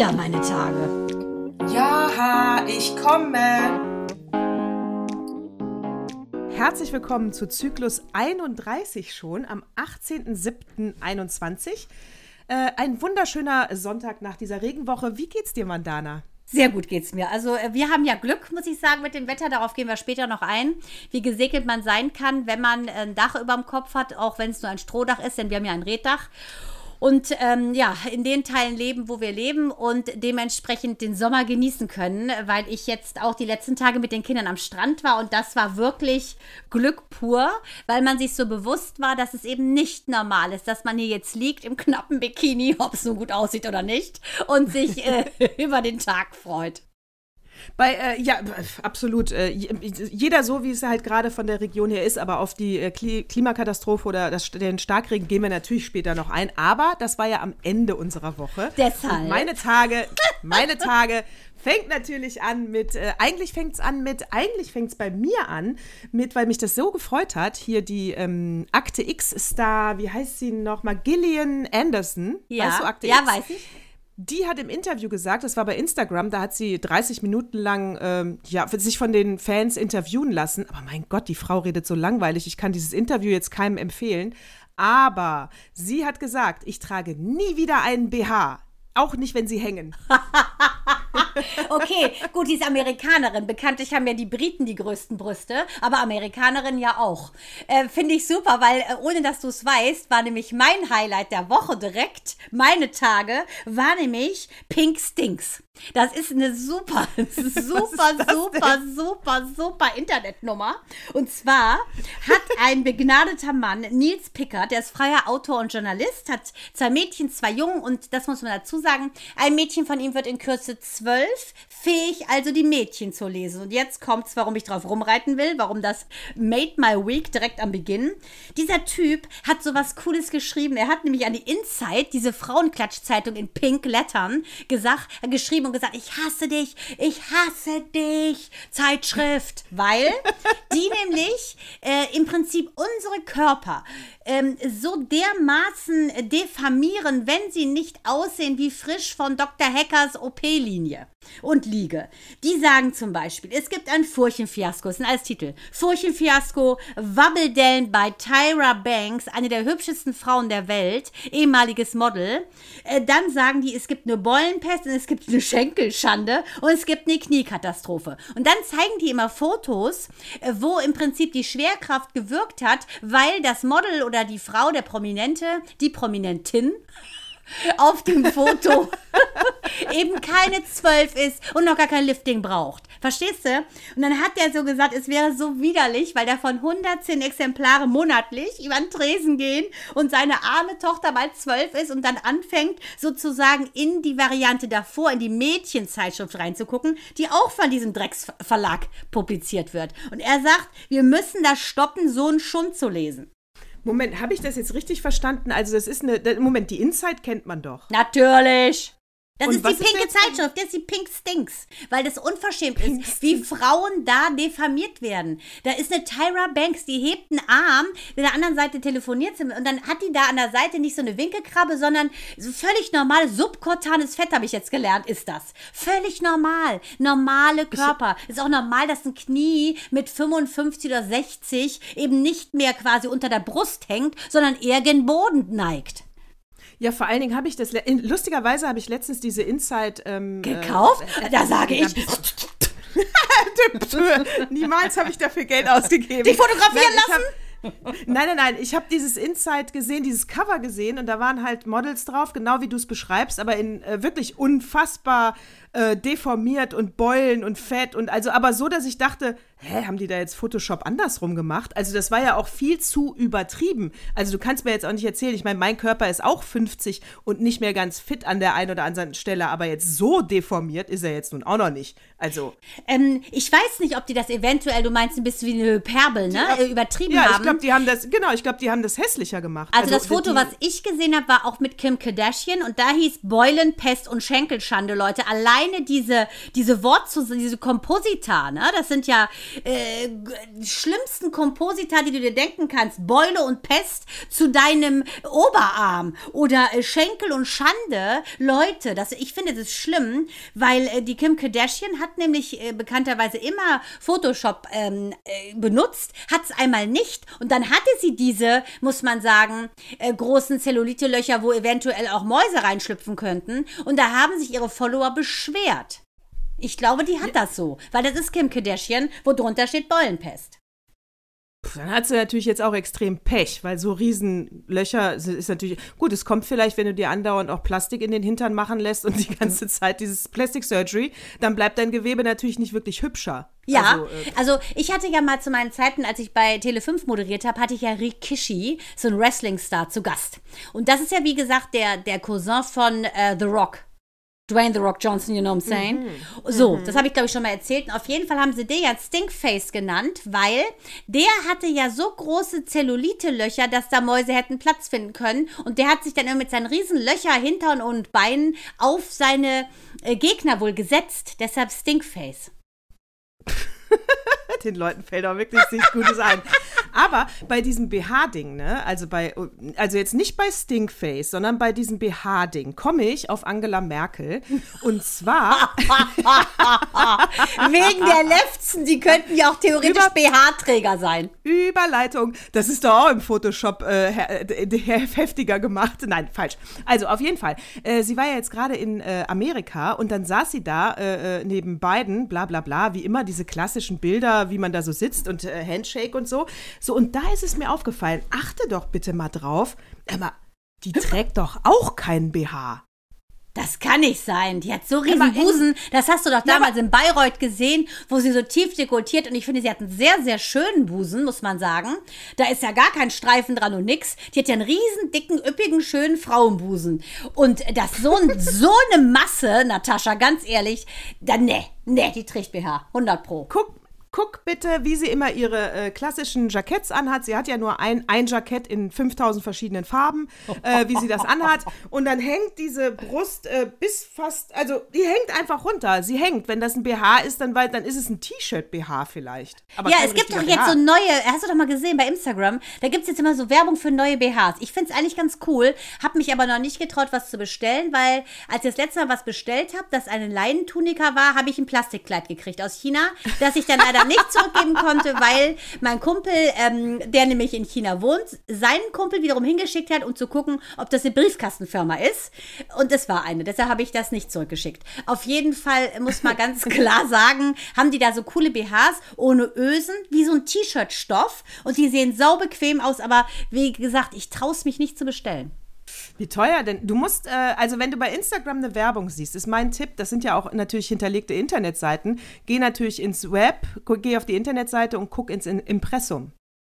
wieder meine Tage. Ja, ich komme. Herzlich willkommen zu Zyklus 31 schon am 18.07.21. Äh, ein wunderschöner Sonntag nach dieser Regenwoche. Wie geht's dir, Mandana? Sehr gut geht's mir. Also äh, wir haben ja Glück, muss ich sagen, mit dem Wetter. Darauf gehen wir später noch ein, wie gesegelt man sein kann, wenn man ein Dach über dem Kopf hat, auch wenn es nur ein Strohdach ist, denn wir haben ja ein Reddach und ähm, ja, in den Teilen leben, wo wir leben und dementsprechend den Sommer genießen können, weil ich jetzt auch die letzten Tage mit den Kindern am Strand war und das war wirklich Glück pur, weil man sich so bewusst war, dass es eben nicht normal ist, dass man hier jetzt liegt im knappen Bikini, ob es so gut aussieht oder nicht, und sich äh, über den Tag freut. Bei, äh, ja, absolut. Äh, jeder so, wie es halt gerade von der Region her ist, aber auf die äh, Klimakatastrophe oder das, den Starkregen gehen wir natürlich später noch ein. Aber das war ja am Ende unserer Woche. Deshalb. Und meine Tage, meine Tage fängt natürlich an mit, äh, eigentlich fängt es an mit, eigentlich fängt es bei mir an mit, weil mich das so gefreut hat, hier die ähm, Akte X-Star, wie heißt sie noch Gillian Anderson. Ja, weißt du, Akte ja, X? weiß ich die hat im Interview gesagt, das war bei Instagram, da hat sie 30 Minuten lang ähm, ja, sich von den Fans interviewen lassen. Aber mein Gott, die Frau redet so langweilig, ich kann dieses Interview jetzt keinem empfehlen. Aber sie hat gesagt, ich trage nie wieder einen BH. Auch nicht, wenn sie hängen. okay, gut, die ist Amerikanerin. Bekanntlich haben ja die Briten die größten Brüste, aber Amerikanerin ja auch. Äh, Finde ich super, weil äh, ohne dass du es weißt, war nämlich mein Highlight der Woche direkt, meine Tage, war nämlich Pink Stinks. Das ist eine super, super, super, super, super Internetnummer. Und zwar hat ein begnadeter Mann, Nils Pickert, der ist freier Autor und Journalist, hat zwei Mädchen, zwei Jungen und das muss man dazu sagen, ein Mädchen von ihm wird in Kürze zwölf, fähig also die Mädchen zu lesen. Und jetzt kommt's, warum ich drauf rumreiten will, warum das made my week direkt am Beginn. Dieser Typ hat sowas Cooles geschrieben. Er hat nämlich an die Inside, diese Frauenklatschzeitung in Pink Lettern, gesagt, geschrieben und gesagt, ich hasse dich, ich hasse dich, Zeitschrift, weil die nämlich äh, im Prinzip unsere Körper ähm, so dermaßen diffamieren, wenn sie nicht aussehen wie frisch von Dr. Hackers OP-Linie und Liege. Die sagen zum Beispiel, es gibt ein Furchenfiasko, ist ein als Titel. Furchenfiasko, Wabbeldeln bei Tyra Banks, eine der hübschesten Frauen der Welt, ehemaliges Model. Äh, dann sagen die, es gibt eine Bollenpest und es gibt eine Schenkelschande und es gibt eine Kniekatastrophe. Und dann zeigen die immer Fotos, äh, wo im Prinzip die Schwerkraft gewirkt hat, weil das Model oder die Frau, der Prominente, die Prominentin, auf dem Foto eben keine zwölf ist und noch gar kein Lifting braucht. Verstehst du? Und dann hat er so gesagt, es wäre so widerlich, weil davon 110 Exemplare monatlich über den Tresen gehen und seine arme Tochter bald zwölf ist und dann anfängt sozusagen in die Variante davor, in die Mädchenzeitschrift reinzugucken, die auch von diesem Drecksverlag publiziert wird. Und er sagt, wir müssen das stoppen, so einen Schund zu lesen. Moment, habe ich das jetzt richtig verstanden? Also das ist eine, Moment, die Inside kennt man doch. Natürlich. Das und ist die pinke ist Zeitschrift, das ist die Pink Stinks, weil das unverschämt Pink ist, wie Frauen da diffamiert werden. Da ist eine Tyra Banks, die hebt einen Arm, mit der anderen Seite telefoniert sie und dann hat die da an der Seite nicht so eine Winkelkrabbe, sondern so völlig normal, subkortanes Fett habe ich jetzt gelernt, ist das. Völlig normal, normale Körper. Ich, ist auch normal, dass ein Knie mit 55 oder 60 eben nicht mehr quasi unter der Brust hängt, sondern eher gen Boden neigt. Ja, vor allen Dingen habe ich das, lustigerweise habe ich letztens diese Inside ähm, gekauft. Äh, da sage ich. Niemals habe ich dafür Geld ausgegeben. Dich fotografieren Nein, lassen? Nein, nein, nein. Ich habe dieses Inside gesehen, dieses Cover gesehen und da waren halt Models drauf, genau wie du es beschreibst, aber in äh, wirklich unfassbar äh, deformiert und Beulen und Fett und also aber so, dass ich dachte, hä, haben die da jetzt Photoshop andersrum gemacht? Also das war ja auch viel zu übertrieben. Also du kannst mir jetzt auch nicht erzählen, ich meine, mein Körper ist auch 50 und nicht mehr ganz fit an der einen oder anderen Stelle, aber jetzt so deformiert ist er jetzt nun auch noch nicht. Also. Ähm, ich weiß nicht, ob die das eventuell, du meinst ein bisschen wie eine Hyperbel, ne? Die, äh, übertrieben ja, haben. Ja, ich glaube, die haben das, genau, ich glaube, die haben das hässlicher gemacht. Also, also das Foto, die, was ich gesehen habe, war auch mit Kim Kardashian und da hieß Beulen, Pest und Schenkelschande, Leute. Allein alleine diese, diese Wortzus diese Komposita, ne? Das sind ja äh, schlimmsten Komposita, die du dir denken kannst. Beule und Pest zu deinem Oberarm oder äh, Schenkel und Schande. Leute, das, ich finde das schlimm, weil äh, die Kim Kardashian hat nämlich äh, bekannterweise immer Photoshop ähm, äh, benutzt, hat es einmal nicht und dann hatte sie diese, muss man sagen, äh, großen Zellulite-Löcher, wo eventuell auch Mäuse reinschlüpfen könnten und da haben sich ihre Follower beschwert. Ich glaube, die hat das so, weil das ist Kim Kardashian, wo drunter steht Beulenpest. Dann hat sie natürlich jetzt auch extrem Pech, weil so Riesenlöcher ist natürlich. Gut, es kommt vielleicht, wenn du dir andauernd auch Plastik in den Hintern machen lässt und die ganze Zeit dieses Plastic Surgery, dann bleibt dein Gewebe natürlich nicht wirklich hübscher. Ja, also, äh, also, ich hatte ja mal zu meinen Zeiten, als ich bei Tele5 moderiert habe, hatte ich ja Rikishi, so ein Wrestling-Star, zu Gast. Und das ist ja, wie gesagt, der, der Cousin von äh, The Rock. Dwayne The Rock Johnson, you know what I'm saying? Mhm. So, mhm. das habe ich glaube ich schon mal erzählt. Und auf jeden Fall haben sie den ja Stinkface genannt, weil der hatte ja so große Zellulite-Löcher, dass da Mäuse hätten Platz finden können. Und der hat sich dann mit seinen riesen Löcher, Hintern und Beinen auf seine äh, Gegner wohl gesetzt. Deshalb Stinkface. Den Leuten fällt auch wirklich nichts Gutes ein. Aber bei diesem BH-Ding, ne, also bei, also jetzt nicht bei Stinkface, sondern bei diesem BH-Ding, komme ich auf Angela Merkel. Und zwar. Wegen der Lefzen, die könnten ja auch theoretisch BH-Träger sein. Überleitung. Das ist doch auch im Photoshop äh, heftiger gemacht. Nein, falsch. Also auf jeden Fall. Äh, sie war ja jetzt gerade in äh, Amerika und dann saß sie da äh, äh, neben beiden, bla bla bla, wie immer diese klassischen Bilder, wie man da so sitzt und äh, Handshake und so. So, und da ist es mir aufgefallen, achte doch bitte mal drauf, Emma, die trägt doch auch keinen BH. Das kann nicht sein. Die hat so riesen Busen. Das hast du doch damals ja, in Bayreuth gesehen, wo sie so tief dekoltiert und ich finde, sie hat einen sehr, sehr schönen Busen, muss man sagen. Da ist ja gar kein Streifen dran und nix. Die hat ja einen riesen, dicken, üppigen, schönen Frauenbusen. Und das so, so eine Masse, Natascha, ganz ehrlich, dann ne, ne, die trägt BH. 100 pro. Guck, guck bitte, wie sie immer ihre äh, klassischen Jacketts anhat. Sie hat ja nur ein, ein Jackett in 5000 verschiedenen Farben, äh, wie sie das anhat. Und dann hängt diese Brust äh, bis fast, also die hängt einfach runter. Sie hängt. Wenn das ein BH ist, dann, dann ist es ein T-Shirt-BH vielleicht. Aber ja, es gibt doch BH. jetzt so neue, hast du doch mal gesehen bei Instagram, da gibt es jetzt immer so Werbung für neue BHs. Ich finde es eigentlich ganz cool, habe mich aber noch nicht getraut, was zu bestellen, weil als ich das letzte Mal was bestellt habe, das eine Leinentunika war, habe ich ein Plastikkleid gekriegt aus China, das ich dann leider leider nicht zurückgeben konnte, weil mein Kumpel, ähm, der nämlich in China wohnt, seinen Kumpel wiederum hingeschickt hat, um zu gucken, ob das eine Briefkastenfirma ist. Und es war eine. Deshalb habe ich das nicht zurückgeschickt. Auf jeden Fall muss man ganz klar sagen, haben die da so coole BHs ohne Ösen, wie so ein T-Shirt-Stoff. Und die sehen sau bequem aus, aber wie gesagt, ich traue es mich nicht zu bestellen. Wie teuer denn? Du musst, äh, also wenn du bei Instagram eine Werbung siehst, ist mein Tipp, das sind ja auch natürlich hinterlegte Internetseiten, geh natürlich ins Web, geh auf die Internetseite und guck ins Impressum.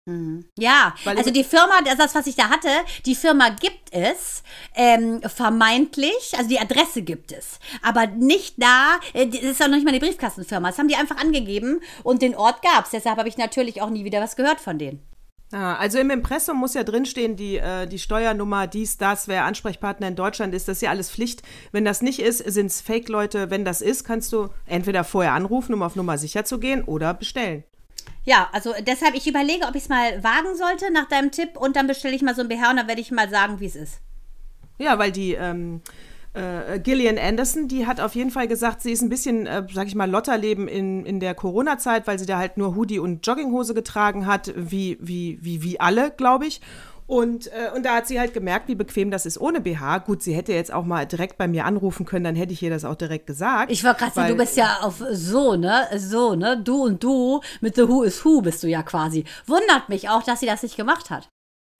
Mhm. Ja, Weil also die Firma, das, was ich da hatte, die Firma gibt es ähm, vermeintlich, also die Adresse gibt es, aber nicht da, äh, das ist auch noch nicht mal die Briefkastenfirma, das haben die einfach angegeben und den Ort gab es, deshalb habe ich natürlich auch nie wieder was gehört von denen. Ah, also im Impressum muss ja drinstehen, die, äh, die Steuernummer, dies, das, wer Ansprechpartner in Deutschland ist, das ist ja alles Pflicht. Wenn das nicht ist, sind es Fake-Leute. Wenn das ist, kannst du entweder vorher anrufen, um auf Nummer sicher zu gehen, oder bestellen. Ja, also deshalb, ich überlege, ob ich es mal wagen sollte nach deinem Tipp und dann bestelle ich mal so ein BH und dann werde ich mal sagen, wie es ist. Ja, weil die, ähm, äh, Gillian Anderson, die hat auf jeden Fall gesagt, sie ist ein bisschen, äh, sag ich mal, Lotterleben in, in der Corona-Zeit, weil sie da halt nur Hoodie und Jogginghose getragen hat, wie, wie, wie, wie alle, glaube ich. Und, äh, und da hat sie halt gemerkt, wie bequem das ist ohne BH. Gut, sie hätte jetzt auch mal direkt bei mir anrufen können, dann hätte ich ihr das auch direkt gesagt. Ich war gerade du bist ja auf so, ne? So, ne? Du und du mit The Who is Who bist du ja quasi. Wundert mich auch, dass sie das nicht gemacht hat.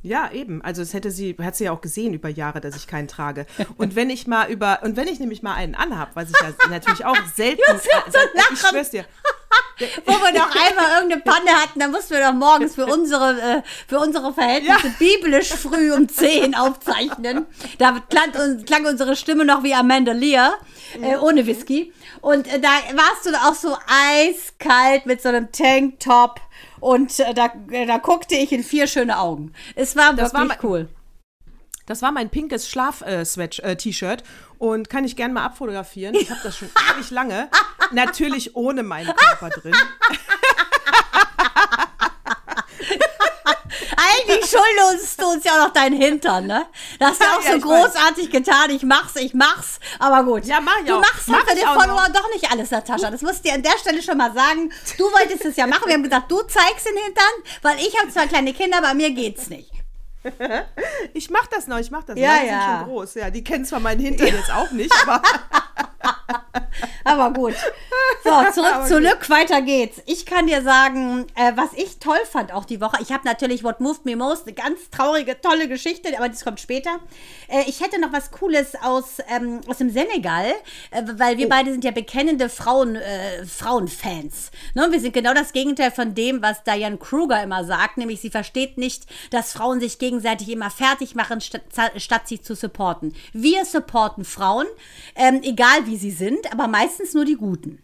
Ja, eben. Also es hätte sie, hat sie ja auch gesehen über Jahre, dass ich keinen trage. Und wenn ich mal über, und wenn ich nämlich mal einen anhab, was ich ja natürlich auch selten, also, ich schwör's dir. Wo wir doch einmal irgendeine Panne hatten, da mussten wir doch morgens für unsere, äh, für unsere Verhältnisse ja. biblisch früh um 10 aufzeichnen. Da klang, klang, unsere Stimme noch wie Amanda Lear, äh, ohne Whisky. Und äh, da warst du auch so eiskalt mit so einem Tanktop und äh, da, äh, da guckte ich in vier schöne Augen. Es war das wirklich war cool. Das war mein pinkes Schlaf-T-Shirt und kann ich gerne mal abfotografieren. Ich habe das schon ewig lange. Natürlich ohne meinen Körper drin. Du uns ja auch noch deinen Hintern, ne? Das hast du auch Ja, so ich weiß. großartig getan. Ich mach's, ich mach's. Aber gut. Ja, mach ich Du auch. machst Mach halt den Follower doch nicht alles, Natascha. Das musst du dir an der Stelle schon mal sagen. Du wolltest es ja machen. Wir haben gesagt, du zeigst den Hintern, weil ich habe zwar kleine Kinder, bei mir geht's nicht. Ich mach das noch, ich mach das. Ja, Meine ja. sind schon groß. Ja, die kennen zwar meinen Hintern jetzt auch nicht, aber Aber gut. So, zurück Aber zu gut. Lück, weiter geht's. Ich kann dir sagen, äh, was ich toll fand auch die Woche. Ich habe natürlich What Moved Me Most, eine ganz traurige, tolle Geschichte, aber das kommt später. Äh, ich hätte noch was Cooles aus, ähm, aus dem Senegal, äh, weil Oh. wir beide sind ja bekennende Frauen, äh, Frauenfans. Ne? Wir sind genau das Gegenteil von dem, was Diane Kruger immer sagt, nämlich sie versteht nicht, dass Frauen sich gegenseitig immer fertig machen, statt, statt sie zu supporten. Wir supporten Frauen, ähm, egal wie sie sind, aber meistens nur die Guten.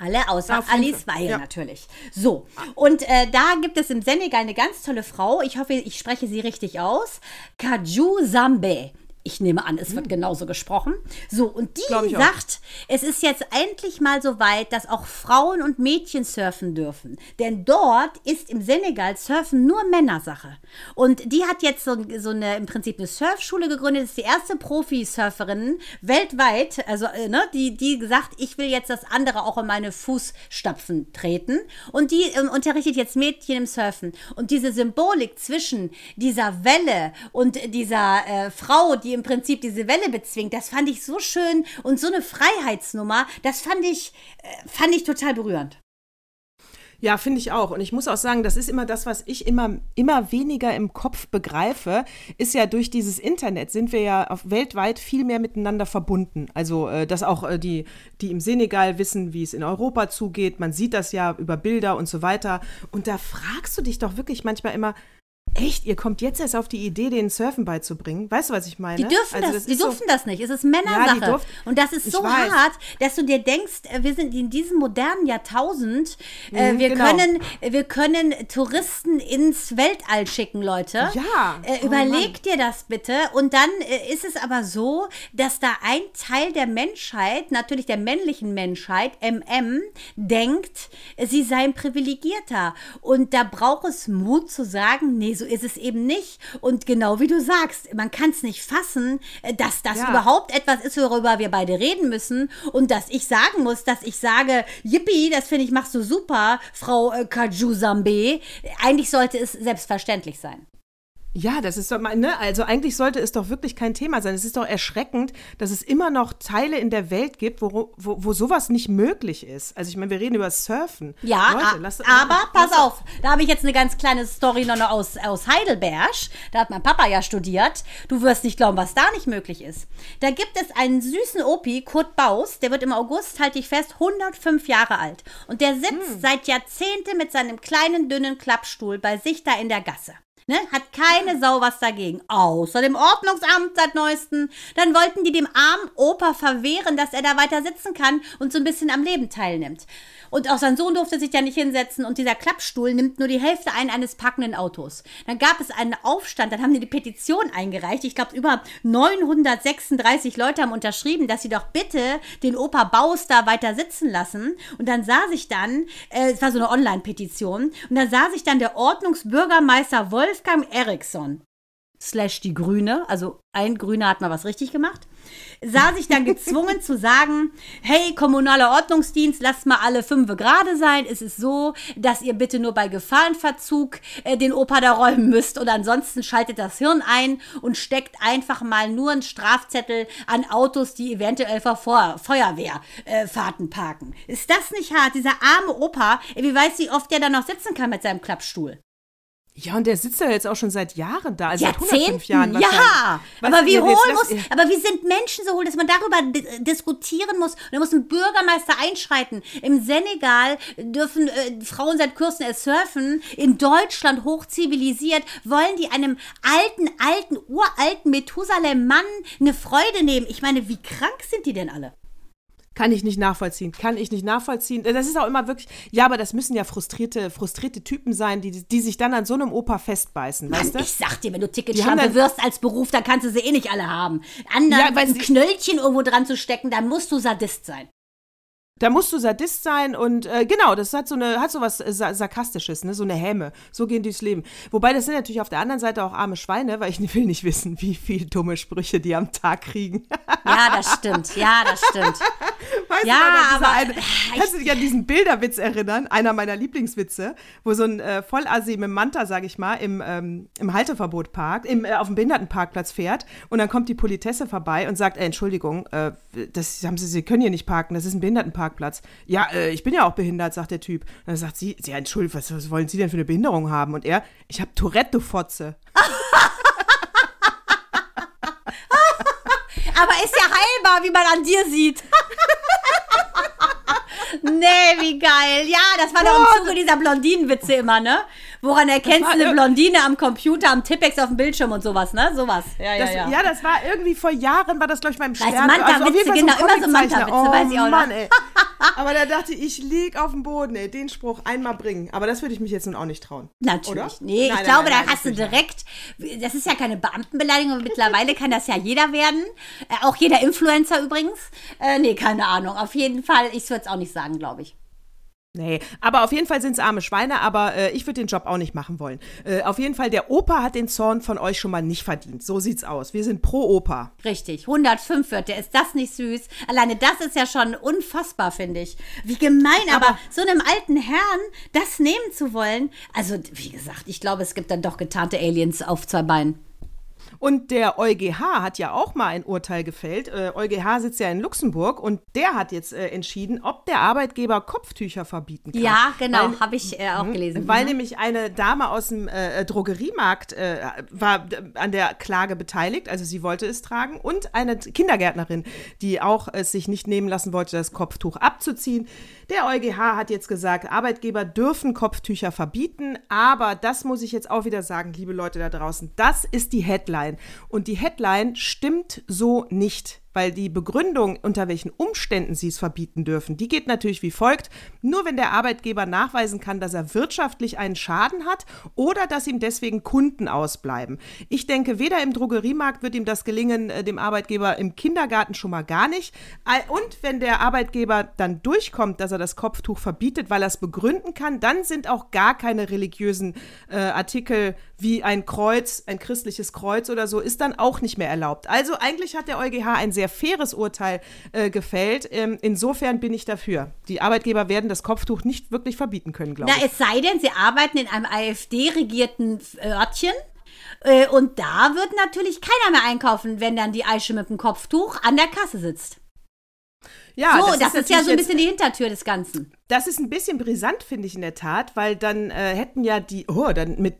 Alle außer Auf Alice Weil ja. natürlich. So, und äh, da gibt es im Senegal eine ganz tolle Frau. Ich hoffe, ich spreche sie richtig aus. Kaju Zambe. Ich nehme an, es wird genauso gesprochen. So, und die Hm. Sagt, es ist jetzt endlich mal so weit, dass auch Frauen und Mädchen surfen dürfen. Denn dort ist im Senegal Surfen nur Männersache. Und die hat jetzt so, so eine, im Prinzip eine Surfschule gegründet, ist die erste Profi-Surferin weltweit, also, äh, ne, die, die gesagt, ich will jetzt das andere auch in meine Fußstapfen treten. Und die ähm, unterrichtet jetzt Mädchen im Surfen. Und diese Symbolik zwischen dieser Welle und dieser äh, Frau, die im Prinzip diese Welle bezwingt, das fand ich so schön und so eine Freiheitsnummer, das fand ich, äh, fand ich total berührend. Ja, finde ich auch. Und ich muss auch sagen, das ist immer das, was ich immer, immer weniger im Kopf begreife, ist ja durch dieses Internet sind wir ja auf weltweit viel mehr miteinander verbunden. Also, äh, dass auch äh, die, die im Senegal wissen, wie es in Europa zugeht. Man sieht das ja über Bilder und so weiter. Und da fragst du dich doch wirklich manchmal immer, echt, ihr kommt jetzt erst auf die Idee, denen Surfen beizubringen? Weißt du, was ich meine? Die dürfen Also, das, die ist so- das nicht. Es ist Männersache. Ja, und das ist so hart, dass du dir denkst, äh, wir sind in diesem modernen Jahrtausend, äh, Mhm, wir, genau. können, wir können Touristen ins Weltall schicken, Leute. Ja. Äh, Oh, überleg dir das bitte. Und dann äh, ist es aber so, dass da ein Teil der Menschheit, natürlich der männlichen Menschheit, MM, denkt, sie seien privilegierter. Und da braucht es Mut zu sagen, nee, so ist es eben nicht. Und genau wie du sagst, man kann es nicht fassen, äh, dass das Ja. überhaupt etwas ist, worüber wir beide reden müssen. Und dass ich sagen muss, dass ich sage, Yippie, das finde ich, machst du super, Frau äh, Kaju Sambe. Eigentlich sollte es selbstverständlich sein. Ja, das ist doch mal, ne? Also eigentlich sollte es doch wirklich kein Thema sein. Es ist doch erschreckend, dass es immer noch Teile in der Welt gibt, wo, wo, wo sowas nicht möglich ist. Also ich meine, wir reden über Surfen. Ja, Leute, lasst- aber pass lasst- auf, da habe ich jetzt eine ganz kleine Story noch aus, aus Heidelberg. Da hat mein Papa ja studiert. Du wirst nicht glauben, was da nicht möglich ist. Da gibt es einen süßen Opi, Kurt Baus, der wird im August, halte ich fest, 105 Jahre alt. Und der sitzt Hm. seit Jahrzehnten mit seinem kleinen, dünnen Klappstuhl bei sich da in der Gasse. Ne? Hat keine Sau was dagegen. Außer dem Ordnungsamt seit neuestem. Dann wollten die dem armen Opa verwehren, dass er da weiter sitzen kann und so ein bisschen am Leben teilnimmt. Und auch sein Sohn durfte sich ja nicht hinsetzen und dieser Klappstuhl nimmt nur die Hälfte ein eines packenden Autos. Dann gab es einen Aufstand, dann haben die die Petition eingereicht. Ich glaube, über 936 Leute haben unterschrieben, dass sie doch bitte den Opa Baus da weiter sitzen lassen. Und dann sah sich dann, äh, es war so eine Online-Petition, und dann sah sich dann der Ordnungsbürgermeister Wolfgang Eriksson slash die Grüne, also ein Grüner hat mal was richtig gemacht, sah sich dann gezwungen zu sagen, hey, kommunaler Ordnungsdienst, lasst mal alle fünf gerade sein. Es ist so, dass ihr bitte nur bei Gefahrenverzug äh, den Opa da räumen müsst und ansonsten schaltet das Hirn ein und steckt einfach mal nur einen Strafzettel an Autos, die eventuell vor Feu- Feuerwehrfahrten äh, parken. Ist das nicht hart? Dieser arme Opa, wie weiß wie oft der da noch sitzen kann mit seinem Klappstuhl? Ja, und der sitzt ja jetzt auch schon seit Jahren da. Also seit Jahrzehnten, 105 Jahren ja. Aber wie hohl muss, aber wie sind Menschen so hohl, dass man darüber di- diskutieren muss? Und da muss ein Bürgermeister einschreiten. Im Senegal dürfen äh, Frauen seit kurzem erst surfen. In Deutschland hochzivilisiert wollen die einem alten, alten, uralten Methusalem-Mann eine Freude nehmen. Ich meine, wie krank sind die denn alle? Kann ich nicht nachvollziehen. Kann ich nicht nachvollziehen. Das ist auch immer wirklich, ja, aber das müssen ja frustrierte, frustrierte Typen sein, die, die sich dann an so einem Opa festbeißen, weißt du? Ich sag dir, wenn du Ticketschlampe wirst als Beruf, dann kannst du sie eh nicht alle haben. Anderen Ja, ein Knöllchen irgendwo dran zu stecken, dann musst du Sadist sein. Da musst du Sadist sein und äh, genau, das hat so eine, hat so was äh, Sa- Sarkastisches, ne? So eine Häme. So gehen die durchs Leben. Wobei das sind natürlich auf der anderen Seite auch arme Schweine, weil ich will nicht wissen, wie viel dumme Sprüche die am Tag kriegen. Ja, das stimmt. Ja, das stimmt. Weißt Ja, du, aber- eine, kannst du dich an diesen Bilderwitz erinnern? Einer meiner Lieblingswitze, wo so ein äh, Vollasi mit Manta, sag ich mal, im, ähm, im Halteverbot parkt, im, äh, auf dem Behindertenparkplatz fährt und dann kommt die Politesse vorbei und sagt, äh, Entschuldigung, äh, das haben Sie, Sie können hier nicht parken, das ist ein Behindertenparkplatz. Ja, äh, ich bin ja auch behindert, sagt der Typ. Und dann sagt sie, ja, Entschuldigung, was, was wollen Sie denn für eine Behinderung haben? Und er, ich habe Tourette, du Fotze. Aber ist ja heilbar, wie man an dir sieht. nee, wie geil. Ja, das war doch im Zuge dieser Blondinenwitze immer, ne? Woran erkennst du eine Blondine am Computer, am Tippex auf dem Bildschirm und sowas, ne? Sowas. Ja, ja, Das, ja. ja. das war irgendwie vor Jahren, war das, glaube ich, beim Stern. Manta-Witze, auf jeden Fall genau, ein immer so. Manta-Witze, weiß ich auch noch. Mann, ey. Aber da dachte ich, ich lieg auf dem Boden, ey, den Spruch einmal bringen. Aber das würde ich mich jetzt nun auch nicht trauen. Natürlich. Oder? Nee, Nein, ich nein, glaube, nein, da hast du direkt, das ist ja keine Beamtenbeleidigung, aber mittlerweile kann das ja jeder werden. Äh, auch jeder Influencer übrigens. Äh, nee, keine Ahnung. Auf jeden Fall, ich würde es auch nicht sagen, glaube ich. Nee, aber auf jeden Fall sind es arme Schweine, aber äh, ich würde den Job auch nicht machen wollen. Äh, auf jeden Fall, der Opa hat den Zorn von euch schon mal nicht verdient. So sieht's aus. Wir sind pro Opa. Richtig, 105 wird der. Ist das nicht süß? Alleine das ist ja schon unfassbar, finde ich. Wie gemein, aber, Aber- so einem alten Herrn das nehmen zu wollen. Also, wie gesagt, ich glaube, es gibt dann doch getarnte Aliens auf zwei Beinen. Und der EuGH hat ja auch mal ein Urteil gefällt. Äh, EuGH sitzt ja in Luxemburg und der hat jetzt äh, entschieden, ob der Arbeitgeber Kopftücher verbieten kann. Ja, genau, habe ich äh, auch gelesen. Weil Mhm. nämlich eine Dame aus dem äh, Drogeriemarkt äh, war an der Klage beteiligt, also sie wollte es tragen, und eine Kindergärtnerin, die auch es sich nicht nehmen lassen wollte, das Kopftuch abzuziehen. Der EuGH hat jetzt gesagt, Arbeitgeber dürfen Kopftücher verbieten, aber das muss ich jetzt auch wieder sagen, liebe Leute da draußen, das ist die Headline. Und die Headline stimmt so nicht weil die Begründung, unter welchen Umständen sie es verbieten dürfen, die geht natürlich wie folgt. Nur wenn der Arbeitgeber nachweisen kann, dass er wirtschaftlich einen Schaden hat oder dass ihm deswegen Kunden ausbleiben. Ich denke, weder im Drogeriemarkt wird ihm das gelingen, äh, dem Arbeitgeber im Kindergarten schon mal gar nicht. Und wenn der Arbeitgeber dann durchkommt, dass er das Kopftuch verbietet, weil er es begründen kann, dann sind auch gar keine religiösen äh, Artikel wie ein Kreuz, ein christliches Kreuz oder so, ist dann auch nicht mehr erlaubt. Also eigentlich hat der EuGH ein sehr faires Urteil äh, gefällt. Ähm, insofern bin ich dafür. Die Arbeitgeber werden das Kopftuch nicht wirklich verbieten können, glaube Na, ich. es sei denn, sie arbeiten in einem AfD-regierten Örtchen. Äh, Und da wird natürlich keiner mehr einkaufen, wenn dann die Aische mit dem Kopftuch an der Kasse sitzt. Ja, so, das, ist, ja natürlich so ein jetzt- bisschen die Hintertür des Ganzen. Das ist ein bisschen brisant, finde ich in der Tat, weil dann äh, hätten ja die, oh, dann mit,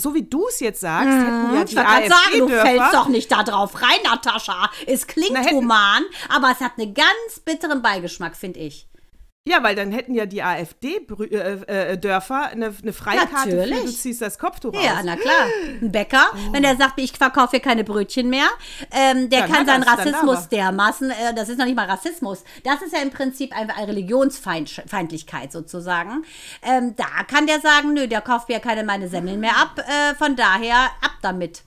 so wie du es jetzt sagst, hätten ja Ich die wollte gerade sagen, du fällst doch nicht da drauf rein, Natascha. Es klingt Na, hätten- human, aber es hat einen ganz bitteren Beigeschmack, finde ich. Ja, weil dann hätten ja die AfD-Dörfer eine, eine Freikarte für, Natürlich. du ziehst das Kopftuch Ja, aus. na klar. Ein Bäcker, wenn der sagt, ich verkaufe hier keine Brötchen mehr, ähm, der Dann kann seinen Rassismus dermaßen, äh, das ist noch nicht mal Rassismus, das ist ja im Prinzip eine, eine Religionsfeindlichkeit sozusagen. Ähm, da kann der sagen, nö, der kauft mir ja keine meine Semmeln mehr ab, äh, von daher ab damit.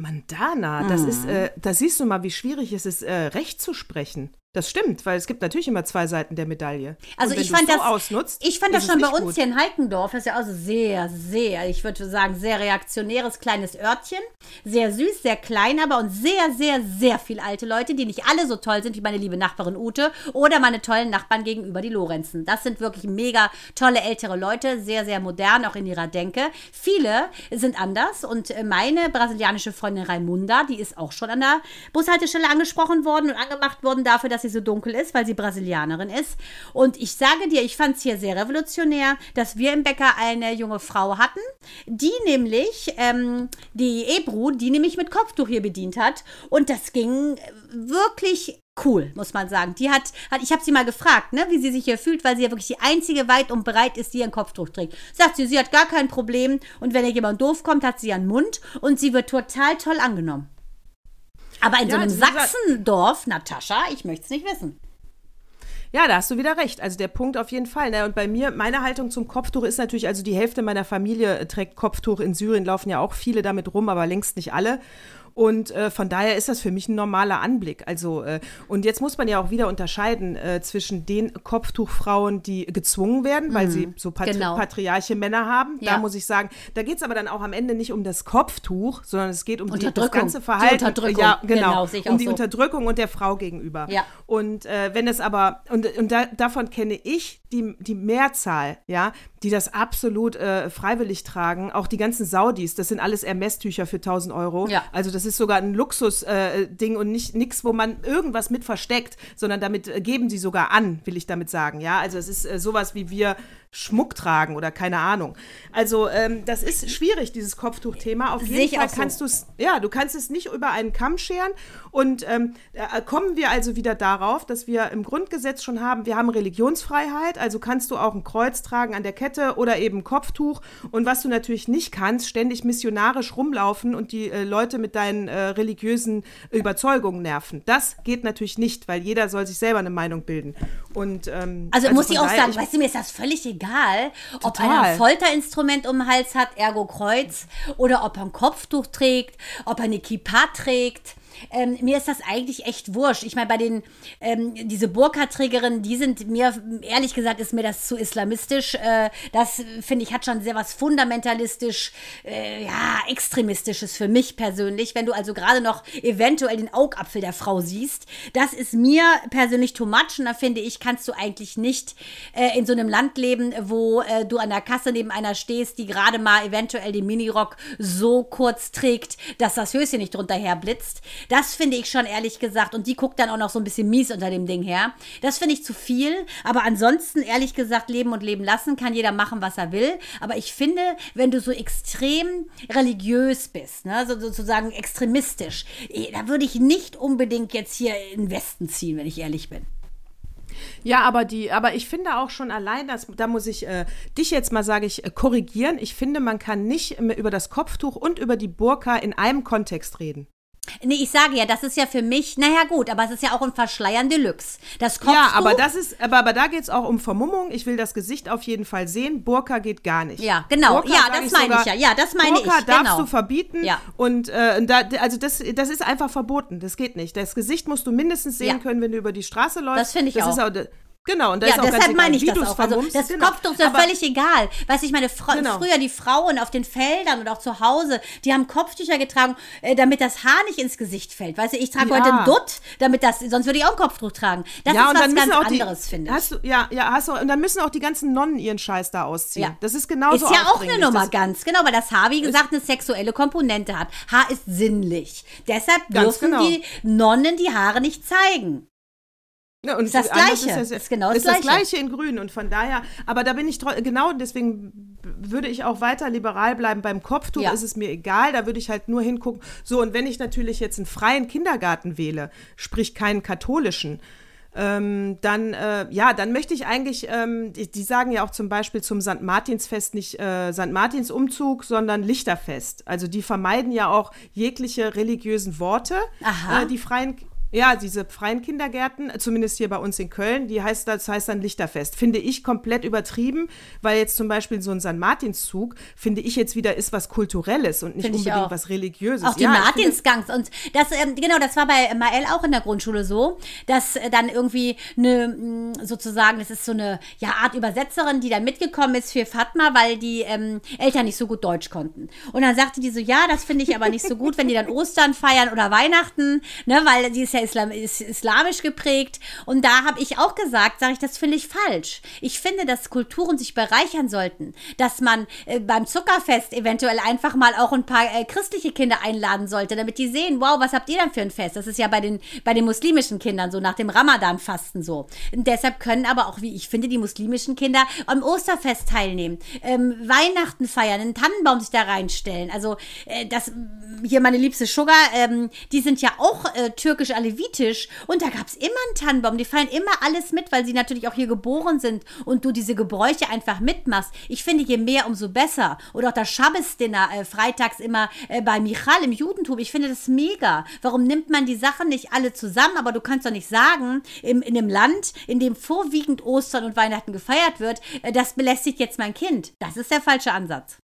Mandana, das ist, Mhm. äh, da siehst du mal, wie schwierig es ist, äh, Recht zu sprechen. Das stimmt, weil es gibt natürlich immer zwei Seiten der Medaille. Also ich fand das, ausnutzt, ich fand das schon bei uns gut. hier in Heikendorf, das ist ja auch so sehr, sehr, ich würde sagen, sehr reaktionäres kleines Örtchen. Sehr süß, sehr klein aber und sehr, sehr, sehr viel alte Leute, die nicht alle so toll sind wie meine liebe Nachbarin Ute oder meine tollen Nachbarn gegenüber, die Lorenzen. Das sind wirklich mega tolle ältere Leute, sehr, sehr modern, auch in ihrer Denke. Viele sind anders und äh, meine brasilianische Freundin Raimunda, die ist auch schon an der Bushaltestelle angesprochen worden und angemacht worden dafür, dass sie so dunkel ist, weil sie Brasilianerin ist. Und ich sage dir, ich fand es hier sehr revolutionär, dass wir im Bäcker eine junge Frau hatten, die nämlich, ähm, die Ebru, die nämlich mit Kopftuch hier bedient hat. Und das ging äh, wirklich cool, muss man sagen. Die hat, hat ich habe sie mal gefragt, ne, wie sie sich hier fühlt, weil sie ja wirklich die einzige weit und breit ist, die ein Kopftuch trägt. Sagt sie, sie hat gar kein Problem und wenn ihr jemand doof kommt, hat sie einen Mund und sie wird total toll angenommen. Aber in so Ja, einem wie gesagt- Sachsendorf, Natascha, ich möchte es nicht wissen. Ja, da hast du wieder recht. Also der Punkt auf jeden Fall. Ne? Und bei mir, meine Haltung zum Kopftuch ist natürlich, also die Hälfte meiner Familie trägt Kopftuch. In Syrien laufen ja auch viele damit rum, aber längst nicht alle. Und äh, von daher ist das für mich ein normaler Anblick. Also, äh, und jetzt muss man ja auch wieder unterscheiden äh, zwischen den Kopftuchfrauen, die gezwungen werden, weil mhm, sie so patri genau. patriarche Männer haben. Ja. Da muss ich sagen, da geht es aber dann auch am Ende nicht um das Kopftuch, sondern es geht um die, das ganze Verhalten. Die Unterdrückung. Ja, genau. genau um die so. Unterdrückung und der Frau gegenüber. Ja. Und äh, wenn es aber, und, und da, davon kenne ich die, die Mehrzahl, ja, die das absolut äh, freiwillig tragen, auch die ganzen Saudis, das sind alles Ermesstücher für 1000 Euro. Ja. Also das ist sogar ein Luxus-Ding äh, und nicht nichts, wo man irgendwas mit versteckt, sondern damit äh, geben sie sogar an, will ich damit sagen. Ja, also es ist äh, sowas wie wir Schmuck tragen oder keine Ahnung. Also ähm, das ist schwierig, dieses Kopftuchthema. Auf jeden Fall kannst so. du es, ja, du kannst es nicht über einen Kamm scheren. Und ähm, äh, kommen wir also wieder darauf, dass wir im Grundgesetz schon haben, wir haben Religionsfreiheit, also kannst du auch ein Kreuz tragen an der Kette oder eben Kopftuch. Und was du natürlich nicht kannst, ständig missionarisch rumlaufen und die äh, Leute mit deinen äh, religiösen Überzeugungen nerven. Das geht natürlich nicht, weil jeder soll sich selber eine Meinung bilden. Und, ähm, also, also muss ich auch sagen, weißt du, mir ist das völlig egal egal, ob Total. einer ein Folterinstrument um den Hals hat, ergo Kreuz, oder ob er ein Kopftuch trägt, ob er eine Kippa trägt. Ähm, mir ist das eigentlich echt wurscht. Ich meine, bei den, ähm, diese Burka-Trägerinnen, die sind mir, ehrlich gesagt, ist mir das zu islamistisch. Äh, das, finde ich, hat schon sehr was fundamentalistisch, äh, ja, extremistisches für mich persönlich. Wenn du also gerade noch eventuell den Augapfel der Frau siehst, das ist mir persönlich too much. Und da finde ich, kannst du eigentlich nicht äh, in so einem Land leben, wo äh, du an der Kasse neben einer stehst, die gerade mal eventuell den Minirock so kurz trägt, dass das Höschen nicht drunter herblitzt. Das finde ich schon ehrlich gesagt. Und die guckt dann auch noch so ein bisschen mies unter dem Ding her. Das finde ich zu viel. Aber ansonsten, ehrlich gesagt, leben und leben lassen kann jeder machen, was er will. Aber ich finde, wenn du so extrem religiös bist, ne, so, sozusagen extremistisch, eh, da würde ich nicht unbedingt jetzt hier in den Westen ziehen, wenn ich ehrlich bin. Ja, aber die, aber ich finde auch schon allein, dass, da muss ich äh, dich jetzt mal, sage ich, äh, korrigieren. Ich finde, man kann nicht über das Kopftuch und über die Burka in einem Kontext reden. Nee, ich sage ja, das ist ja für mich, naja gut, aber es ist ja auch ein Verschleiern Deluxe. Das Kopftuch, Ja, aber das ist, aber, aber da geht es auch um Vermummung. Ich will das Gesicht auf jeden Fall sehen. Burka geht gar nicht. Ja, genau. Burka, ja, das meine ich ja. Ja, das meine Burka ich. darfst genau. du verbieten. Ja. Und äh, da, also das, das ist einfach verboten. Das geht nicht. Das Gesicht musst du mindestens sehen ja. können, wenn du über die Straße läufst. Das finde ich das auch. Auch Genau, und das ja, ist auch deshalb meine ich das auch. Also das genau. Kopftuch ist ja völlig egal. Weißt ich meine, Fra genau. früher die Frauen auf den Feldern und auch zu Hause, die haben Kopftücher getragen, äh, damit das Haar nicht ins Gesicht fällt. Weißt du, ich trage ja. heute ein Dutt, damit das, sonst würde ich auch ein Kopftuch tragen. Das ja, ist was ganz anderes, finde ich. Hast du, ja, ja, hast du, und dann müssen auch die ganzen Nonnen ihren Scheiß da ausziehen. Ja. Das ist genauso Ist ja auch eine Nummer, das ganz genau, weil das Haar, wie gesagt, eine sexuelle Komponente hat. Haar ist sinnlich. Deshalb dürfen genau. die Nonnen die Haare nicht zeigen. Ja, und ist das Gleiche. Ist, ist, genau das, ist Gleiche. das Gleiche in Grün. Und von daher, aber da bin ich genau deswegen würde ich auch weiter liberal bleiben. Beim Kopftuch ja. ist es mir egal, da würde ich halt nur hingucken. So, und wenn ich natürlich jetzt einen freien Kindergarten wähle, sprich keinen katholischen, ähm, dann, äh, ja, dann möchte ich eigentlich, ähm, die, die, sagen ja auch zum Beispiel zum St. Martinsfest nicht äh, St. Martinsumzug, sondern Lichterfest. Also die vermeiden ja auch jegliche religiösen Worte, äh, die freien ja, diese freien Kindergärten, zumindest hier bei uns in Köln, die heißt, das heißt dann Lichterfest. Finde ich komplett übertrieben, weil jetzt zum Beispiel so ein St. Martinszug, finde ich jetzt wieder ist was Kulturelles und nicht find unbedingt was Religiöses. Auch die ja, Martinsgangs und das, ähm, genau, das war bei Mael auch in der Grundschule so, dass äh, dann irgendwie eine, mm, sozusagen, das ist so eine ja, Art Übersetzerin, die da mitgekommen ist für Fatma, weil die ähm, Eltern nicht so gut Deutsch konnten. Und dann sagte die so, ja, das finde ich aber nicht so gut, wenn die dann Ostern feiern oder Weihnachten, ne, weil sie ist ja ja Islam, ist islamisch geprägt. Und da habe ich auch gesagt, sage ich, das finde ich falsch. Ich finde, dass Kulturen sich bereichern sollten. Dass man äh, beim Zuckerfest eventuell einfach mal auch ein paar äh, christliche Kinder einladen sollte, damit die sehen, wow, was habt ihr dann für ein Fest? Das ist ja bei den, bei den muslimischen Kindern so, nach dem Ramadan-Fasten so. Und deshalb können aber auch, wie ich finde, die muslimischen Kinder am Osterfest teilnehmen, ähm, Weihnachten feiern, einen Tannenbaum sich da reinstellen. Also, äh, das, hier meine liebste Sugar, ähm, die sind ja auch äh, türkisch alle alevitisch und da gab es immer einen Tannenbaum. Die feiern immer alles mit, weil sie natürlich auch hier geboren sind und du diese Gebräuche einfach mitmachst. Ich finde, je mehr, umso besser. Oder auch das Schabbesdinner äh, freitags immer äh, bei Michal im Judentum. Ich finde das mega. Warum nimmt man die Sachen nicht alle zusammen? Aber du kannst doch nicht sagen, im, in einem Land, in dem vorwiegend Ostern und Weihnachten gefeiert wird, äh, das belästigt jetzt mein Kind. Das ist der falsche Ansatz.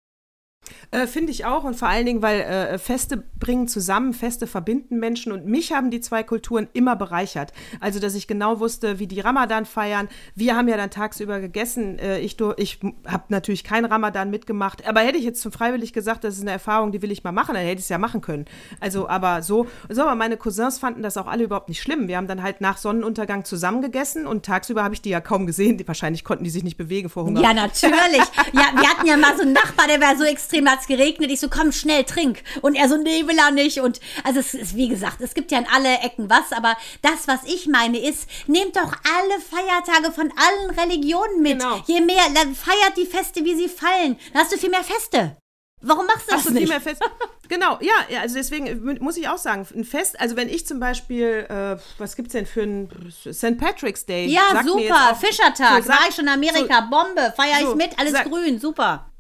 Äh, Finde ich auch und vor allen Dingen, weil äh, Feste bringen zusammen, Feste verbinden Menschen und mich haben die zwei Kulturen immer bereichert. Also, dass ich genau wusste, wie die Ramadan feiern. Wir haben ja dann tagsüber gegessen. Äh, ich ich habe natürlich keinen Ramadan mitgemacht, aber hätte ich jetzt zum freiwillig gesagt, das ist eine Erfahrung, die will ich mal machen, dann hätte ich es ja machen können. Also, aber so, so, aber meine Cousins fanden das auch alle überhaupt nicht schlimm. Wir haben dann halt nach Sonnenuntergang zusammen gegessen und tagsüber habe ich die ja kaum gesehen. Die, wahrscheinlich konnten die sich nicht bewegen vor Hunger. Ja, natürlich. ja, wir hatten ja mal so einen Nachbar, der war so extrem hat's geregnet. Ich so, komm, schnell, trink. Und er so, nee, will er nicht. Und also es ist, wie gesagt, es gibt ja in alle Ecken was, aber das, was ich meine, ist, nehmt doch alle Feiertage von allen Religionen mit. Genau. Je mehr, dann feiert die Feste, wie sie fallen. Dann hast du viel mehr Feste. Warum machst du das Hast du nicht? viel mehr Fest? genau, ja, also deswegen äh, muss ich auch sagen, ein Fest, also wenn ich zum Beispiel, äh, was gibt's denn für ein St. Patrick's Day? ja, super. Fischertag. so, war sag- ich schon in Amerika. Bombe. Feier ich so, mit. Alles sag- grün. Super.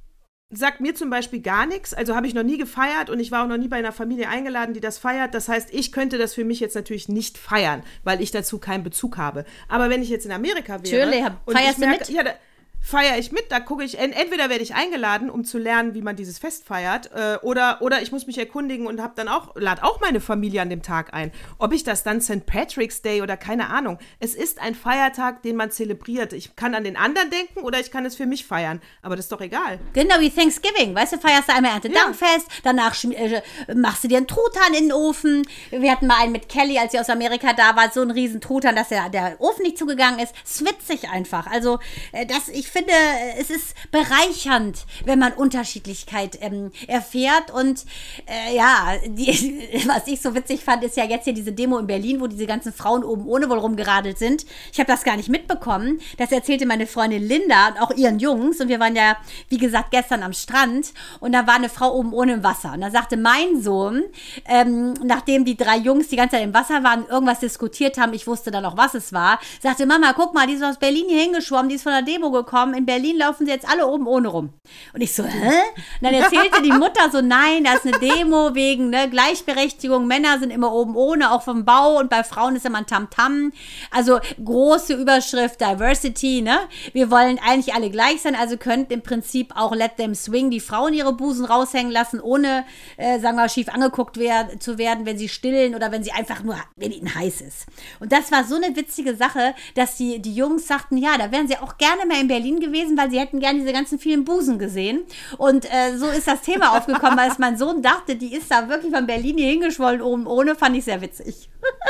Sagt mir zum Beispiel gar nichts. Also habe ich noch nie gefeiert und ich war auch noch nie bei einer Familie eingeladen, die das feiert. Das heißt, ich könnte das für mich jetzt natürlich nicht feiern, weil ich dazu keinen Bezug habe. Aber wenn ich jetzt in Amerika wäre Natürlich, feierst ich du merke, mit? ja, da, feiere ich mit, da gucke ich, en- entweder werde ich eingeladen, um zu lernen, wie man dieses Fest feiert, äh, oder, oder ich muss mich erkundigen und habe dann auch, lade auch meine Familie an dem Tag ein. Ob ich das dann St. Patrick's Day oder keine Ahnung. Es ist ein Feiertag, den man zelebriert. Ich kann an den anderen denken oder ich kann es für mich feiern. Aber das ist doch egal. Genau wie Thanksgiving. Weißt du, feierst du einmal Erntedankfest, danach schm- äh, machst du dir einen Truthahn in den Ofen. Wir hatten mal einen mit Kelly, als sie aus Amerika da war, so einen riesen Truthahn, dass der, der Ofen nicht zugegangen ist. Es ist witzig einfach. Also, äh, das, ich finde, es ist bereichernd, wenn man Unterschiedlichkeit ähm, erfährt. Und äh, ja, die, was ich so witzig fand, ist ja jetzt hier diese Demo in Berlin, wo diese ganzen Frauen oben ohne wohl rumgeradelt sind. Ich habe das gar nicht mitbekommen. Das erzählte meine Freundin Linda und auch ihren Jungs. Und wir waren ja, wie gesagt, gestern am Strand. Und da war eine Frau oben ohne im Wasser. Und da sagte mein Sohn, ähm, nachdem die drei Jungs die ganze Zeit im Wasser waren, irgendwas diskutiert haben, ich wusste dann auch, was es war, sagte Mama, guck mal, die ist aus Berlin hier hingeschwommen, die ist von der Demo gekommen. In Berlin laufen sie jetzt alle oben ohne rum. Und ich so, hä? Und dann erzählte die Mutter so, nein, das ist eine Demo wegen ne, Gleichberechtigung. Männer sind immer oben ohne, auch vom Bau. Und bei Frauen ist immer ein Tamtam. Also große Überschrift Diversity, ne? Wir wollen eigentlich alle gleich sein, also könnten im Prinzip auch Let Them Swing die Frauen ihre Busen raushängen lassen, ohne, äh, sagen wir mal, schief angeguckt wer zu werden, wenn sie stillen oder wenn sie einfach nur, wenn ihnen heiß ist. Und das war so eine witzige Sache, dass die, die Jungs sagten, ja, da wären sie auch gerne mehr in Berlin gewesen, weil sie hätten gerne diese ganzen vielen Busen gesehen. Und äh, so ist das Thema aufgekommen, weil es mein Sohn dachte, die ist da wirklich von Berlin hier hingeschwollen, oben ohne, fand ich sehr witzig.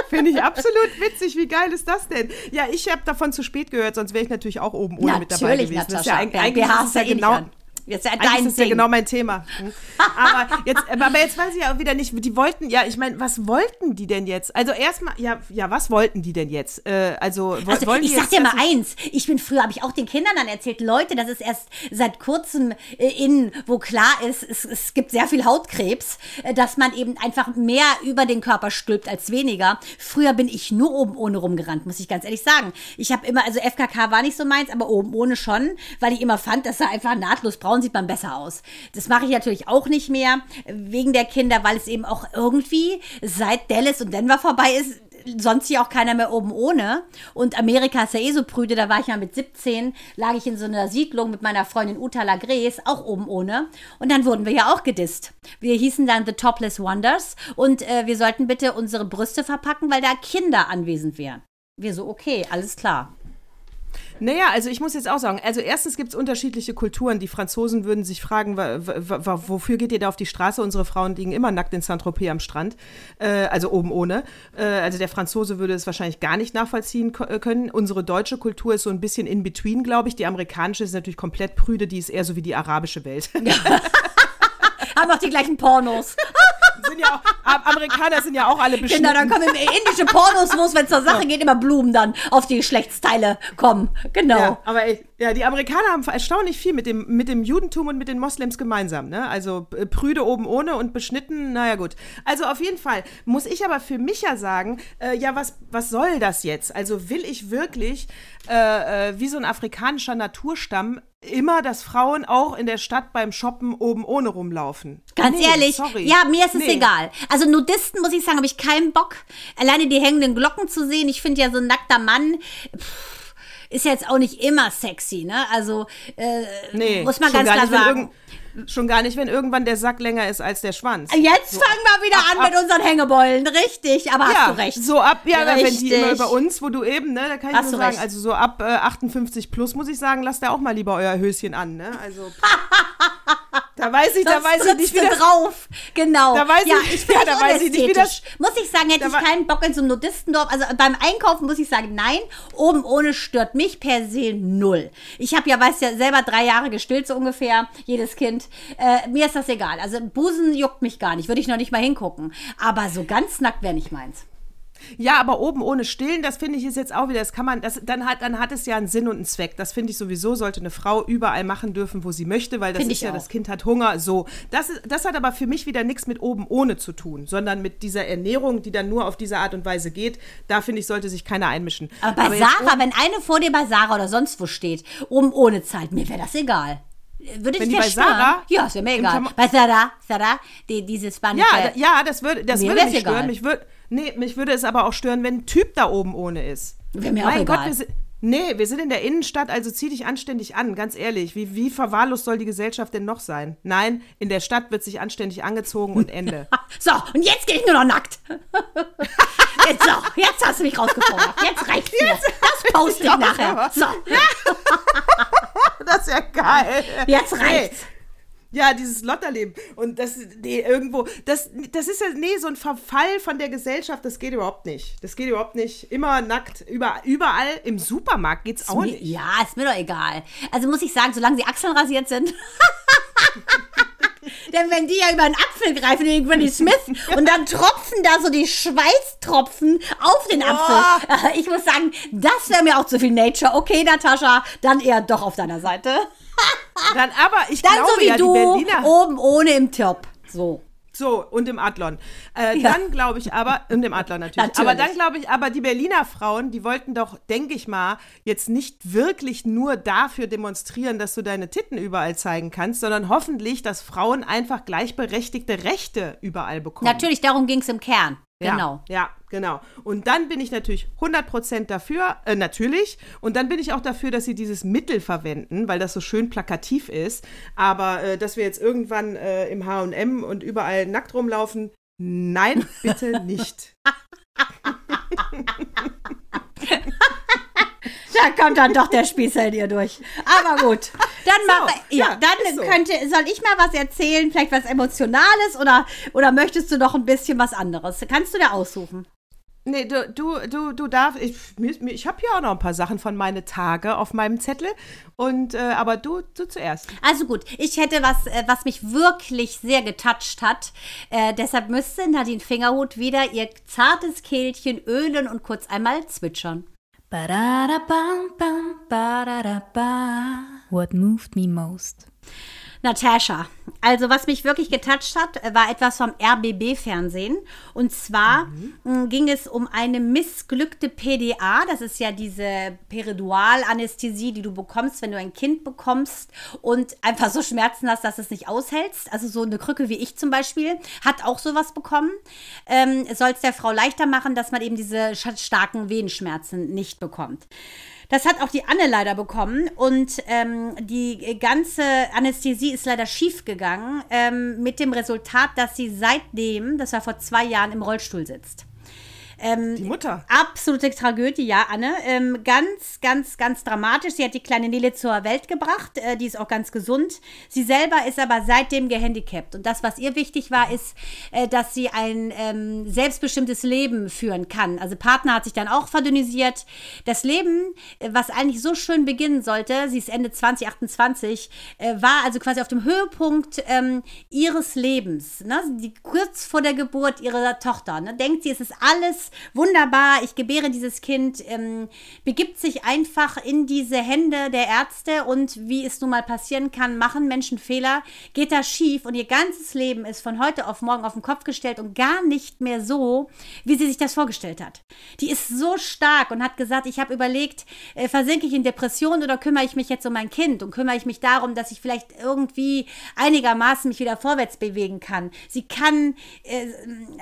Finde ich absolut witzig. Wie geil ist das denn? Ja, ich habe davon zu spät gehört, sonst wäre ich natürlich auch oben ohne mit dabei Natürlich, gewesen. Natascha. Das ist ja eigentlich wer ist ja eh genau. an. Jetzt ist ja dein ist das ja Ding. genau mein Thema. Aber jetzt, aber jetzt weiß ich ja auch wieder nicht, die wollten, ja, ich meine, was wollten die denn jetzt? Also erstmal, ja, ja, was wollten die denn jetzt? Äh, also, wo, Also, wollen die ich sag dir mal eins, ich bin früher, habe ich auch den Kindern dann erzählt, Leute, das ist erst seit kurzem äh, in, wo klar ist, es, es gibt sehr viel Hautkrebs, äh, dass man eben einfach mehr über den Körper stülpt als weniger. Früher bin ich nur oben ohne rumgerannt, muss ich ganz ehrlich sagen. Ich habe immer, also FKK war nicht so meins, aber oben ohne schon, weil ich immer fand, dass da einfach nahtlos braun sieht man besser aus. Das mache ich natürlich auch nicht mehr, wegen der Kinder, weil es eben auch irgendwie seit Dallas und Denver vorbei ist, sonst hier auch keiner mehr oben ohne. Und Amerika ist ja eh so prüde, da war ich mal mit 17, lag ich in so einer Siedlung mit meiner Freundin Uta Lagres, auch oben ohne. Und dann wurden wir ja auch gedisst. Wir hießen dann The Topless Wonders und äh, wir sollten bitte unsere Brüste verpacken, weil da Kinder anwesend wären. Wir so, okay, alles klar. Naja, also ich muss jetzt auch sagen, also erstens gibt es unterschiedliche Kulturen. Die Franzosen würden sich fragen, wofür geht ihr da auf die Straße? Unsere Frauen liegen immer nackt in Saint-Tropez am Strand, äh, also oben ohne. Äh, also der Franzose würde es wahrscheinlich gar nicht nachvollziehen äh, können. Unsere deutsche Kultur ist so ein bisschen in between, glaube ich. Die amerikanische ist natürlich komplett prüde, die ist eher so wie die arabische Welt. Haben auch die gleichen Pornos. sind ja auch, Amerikaner sind ja auch alle beschnitten. Genau, dann kommen indische Pornos, wo es, wenn es zur Sache geht, immer Blumen dann auf die Geschlechtsteile kommen. Genau. Ja, aber ey, ja, die Amerikaner haben erstaunlich viel mit dem, mit dem Judentum und mit den Moslems gemeinsam. Ne? Also äh, prüde oben ohne und beschnitten, naja gut. Also auf jeden Fall muss ich aber für mich ja sagen, äh, ja, was, was soll das jetzt? Also will ich wirklich äh, äh, wie so ein afrikanischer Naturstamm immer, dass Frauen auch in der Stadt beim Shoppen oben ohne rumlaufen. Ganz nee, ehrlich, sorry. ja, mir ist es nee. egal. Also Nudisten, muss ich sagen, habe ich keinen Bock. Alleine die hängenden Glocken zu sehen. Ich finde ja so ein nackter Mann. Pff, ist jetzt auch nicht immer sexy, ne? Also äh, nee, muss man ganz klar sagen. Schon gar nicht, wenn irgendwann der Sack länger ist als der Schwanz. Jetzt so. fangen wir wieder ab, an ab. mit unseren Hängebollen, richtig, aber ja, hast du recht. So ab, ja, richtig. wenn die immer über uns, wo du eben, ne, da kann ich hast nur sagen, recht. also so ab äh, 58 plus muss ich sagen, lasst da auch mal lieber euer Höschen an, ne? Also Da weiß ich, da weiß ich nicht, wie das drauf. Genau. Da weiß ja, ich, ich ja, da weiß ich nicht, wie das Muss ich sagen, hätte ich keinen Bock in so einem Nudistendorf. Also beim Einkaufen muss ich sagen, nein, oben ohne stört mich per se null. Ich habe ja, weiß ja, selber drei Jahre gestillt so ungefähr, jedes Kind. Äh, mir ist das egal. Also Busen juckt mich gar nicht, würde ich noch nicht mal hingucken. Aber so ganz nackt wäre nicht meins. Ja, aber oben ohne Stillen, das finde ich ist jetzt auch wieder, das kann man, das, dann, hat, dann hat es ja einen Sinn und einen Zweck. Das finde ich sowieso, sollte eine Frau überall machen dürfen, wo sie möchte, weil das ist ja, auch. das Kind hat Hunger, so. Das, das hat aber für mich wieder nichts mit oben ohne zu tun, sondern mit dieser Ernährung, die dann nur auf diese Art und Weise geht. Da finde ich, sollte sich keiner einmischen. Aber bei aber Sarah, wenn eine vor dir bei Sarah oder sonst wo steht, oben ohne Zeit, mir wäre das egal. Würde Wenn die bei Sarah? Ja, ist mir egal. Bei Sarah, Sarah, die, diese spanische. Ja, ja, das würde, das würde mich stören. Mich würde, Nee, mich würde es aber auch stören, wenn ein Typ da oben ohne ist. Wäre mir mein auch egal. Gott, wir, nee, wir sind in der Innenstadt, also zieh dich anständig an, ganz ehrlich. Wie, wie verwahrlost soll die Gesellschaft denn noch sein? Nein, in der Stadt wird sich anständig angezogen und Ende. so, und jetzt gehe ich nur noch nackt. jetzt, so, jetzt hast du mich rausgefordert. Jetzt reicht's mir. Das poste ich nachher. So. das ist ja geil. Jetzt reicht's. Ja, dieses Lotterleben. Und das, nee, irgendwo, das, das ist ja, nee, so ein Verfall von der Gesellschaft, das geht überhaupt nicht. Das geht überhaupt nicht. Immer nackt, über, überall im Supermarkt geht's auch mir, nicht. Ja, ist mir doch egal. Also muss ich sagen, solange sie Achseln rasiert sind. Denn wenn die ja über einen Apfel greifen, den Granny Smith, und dann tropfen da so die Schweißtropfen auf den Apfel. Äh, ich muss sagen, das wäre mir auch zu viel Nature. Okay, Natascha, dann eher doch auf deiner Seite. Dann aber, ich dann glaube so wie ja, du, die Berliner. oben ohne im Top. So. So, und im Adlon. Äh, ja. Dann glaube ich aber, und im Adlon natürlich. natürlich. Aber dann glaube ich aber, die Berliner Frauen, die wollten doch, denke ich mal, jetzt nicht wirklich nur dafür demonstrieren, dass du deine Titten überall zeigen kannst, sondern hoffentlich, dass Frauen einfach gleichberechtigte Rechte überall bekommen. Natürlich, darum ging es im Kern. Genau. Ja, ja, genau. Und dann bin ich natürlich 100% dafür, äh, natürlich. Und dann bin ich auch dafür, dass sie dieses Mittel verwenden, weil das so schön plakativ ist. Aber äh, dass wir jetzt irgendwann äh, im HM und überall nackt rumlaufen, nein, bitte nicht. da kommt dann doch der Spießer in ihr durch. Aber gut. Dann so, mach, ja, ja, dann so. könnte, soll ich mal was erzählen, vielleicht was Emotionales oder, oder möchtest du noch ein bisschen was anderes? Kannst du dir aussuchen? Nee, du, du, du, du darfst. Ich, ich habe hier auch noch ein paar Sachen von meinen Tage auf meinem Zettel. Und, äh, aber du, du zuerst. Also gut, ich hätte was, äh, was mich wirklich sehr getoucht hat. Äh, deshalb müsste Nadine Fingerhut wieder ihr zartes Kehlchen ölen und kurz einmal zwitschern. What moved me most? Natascha, also was mich wirklich getoucht hat, war etwas vom RBB-Fernsehen. Und zwar mhm. ging es um eine missglückte PDA. Das ist ja diese Peridualanästhesie, die du bekommst, wenn du ein Kind bekommst und einfach so Schmerzen hast, dass es nicht aushältst. Also so eine Krücke wie ich zum Beispiel hat auch sowas bekommen. Ähm, Soll es der Frau leichter machen, dass man eben diese starken Wehenschmerzen nicht bekommt. Das hat auch die Anne leider bekommen und ähm, die ganze Anästhesie ist leider schief gegangen ähm, mit dem Resultat, dass sie seitdem, das war vor zwei Jahren, im Rollstuhl sitzt. Ähm, Die Mutter. Absolute Tragödie, ja, Anne. Ähm, ganz, ganz, ganz dramatisch. Sie hat die kleine Nele zur Welt gebracht. Äh, die ist auch ganz gesund. Sie selber ist aber seitdem gehandicapt. Und das, was ihr wichtig war, ist, äh, dass sie ein ähm, selbstbestimmtes Leben führen kann. Also Partner hat sich dann auch verdünnisiert. Das Leben, äh, was eigentlich so schön beginnen sollte, sie ist Ende 2028, äh, war also quasi auf dem Höhepunkt ähm, ihres Lebens. Ne? Die, kurz vor der Geburt ihrer Tochter. Ne? Denkt sie, es ist alles wunderbar, ich gebäre dieses Kind, ähm, begibt sich einfach in diese Hände der Ärzte und wie es nun mal passieren kann, machen Menschen Fehler, geht das schief und ihr ganzes Leben ist von heute auf morgen auf den Kopf gestellt und gar nicht mehr so, wie sie sich das vorgestellt hat. Die ist so stark und hat gesagt, ich habe überlegt, äh, versinke ich in Depression oder kümmere ich mich jetzt um mein Kind und kümmere ich mich darum, dass ich vielleicht irgendwie einigermaßen mich wieder vorwärts bewegen kann. Sie kann äh,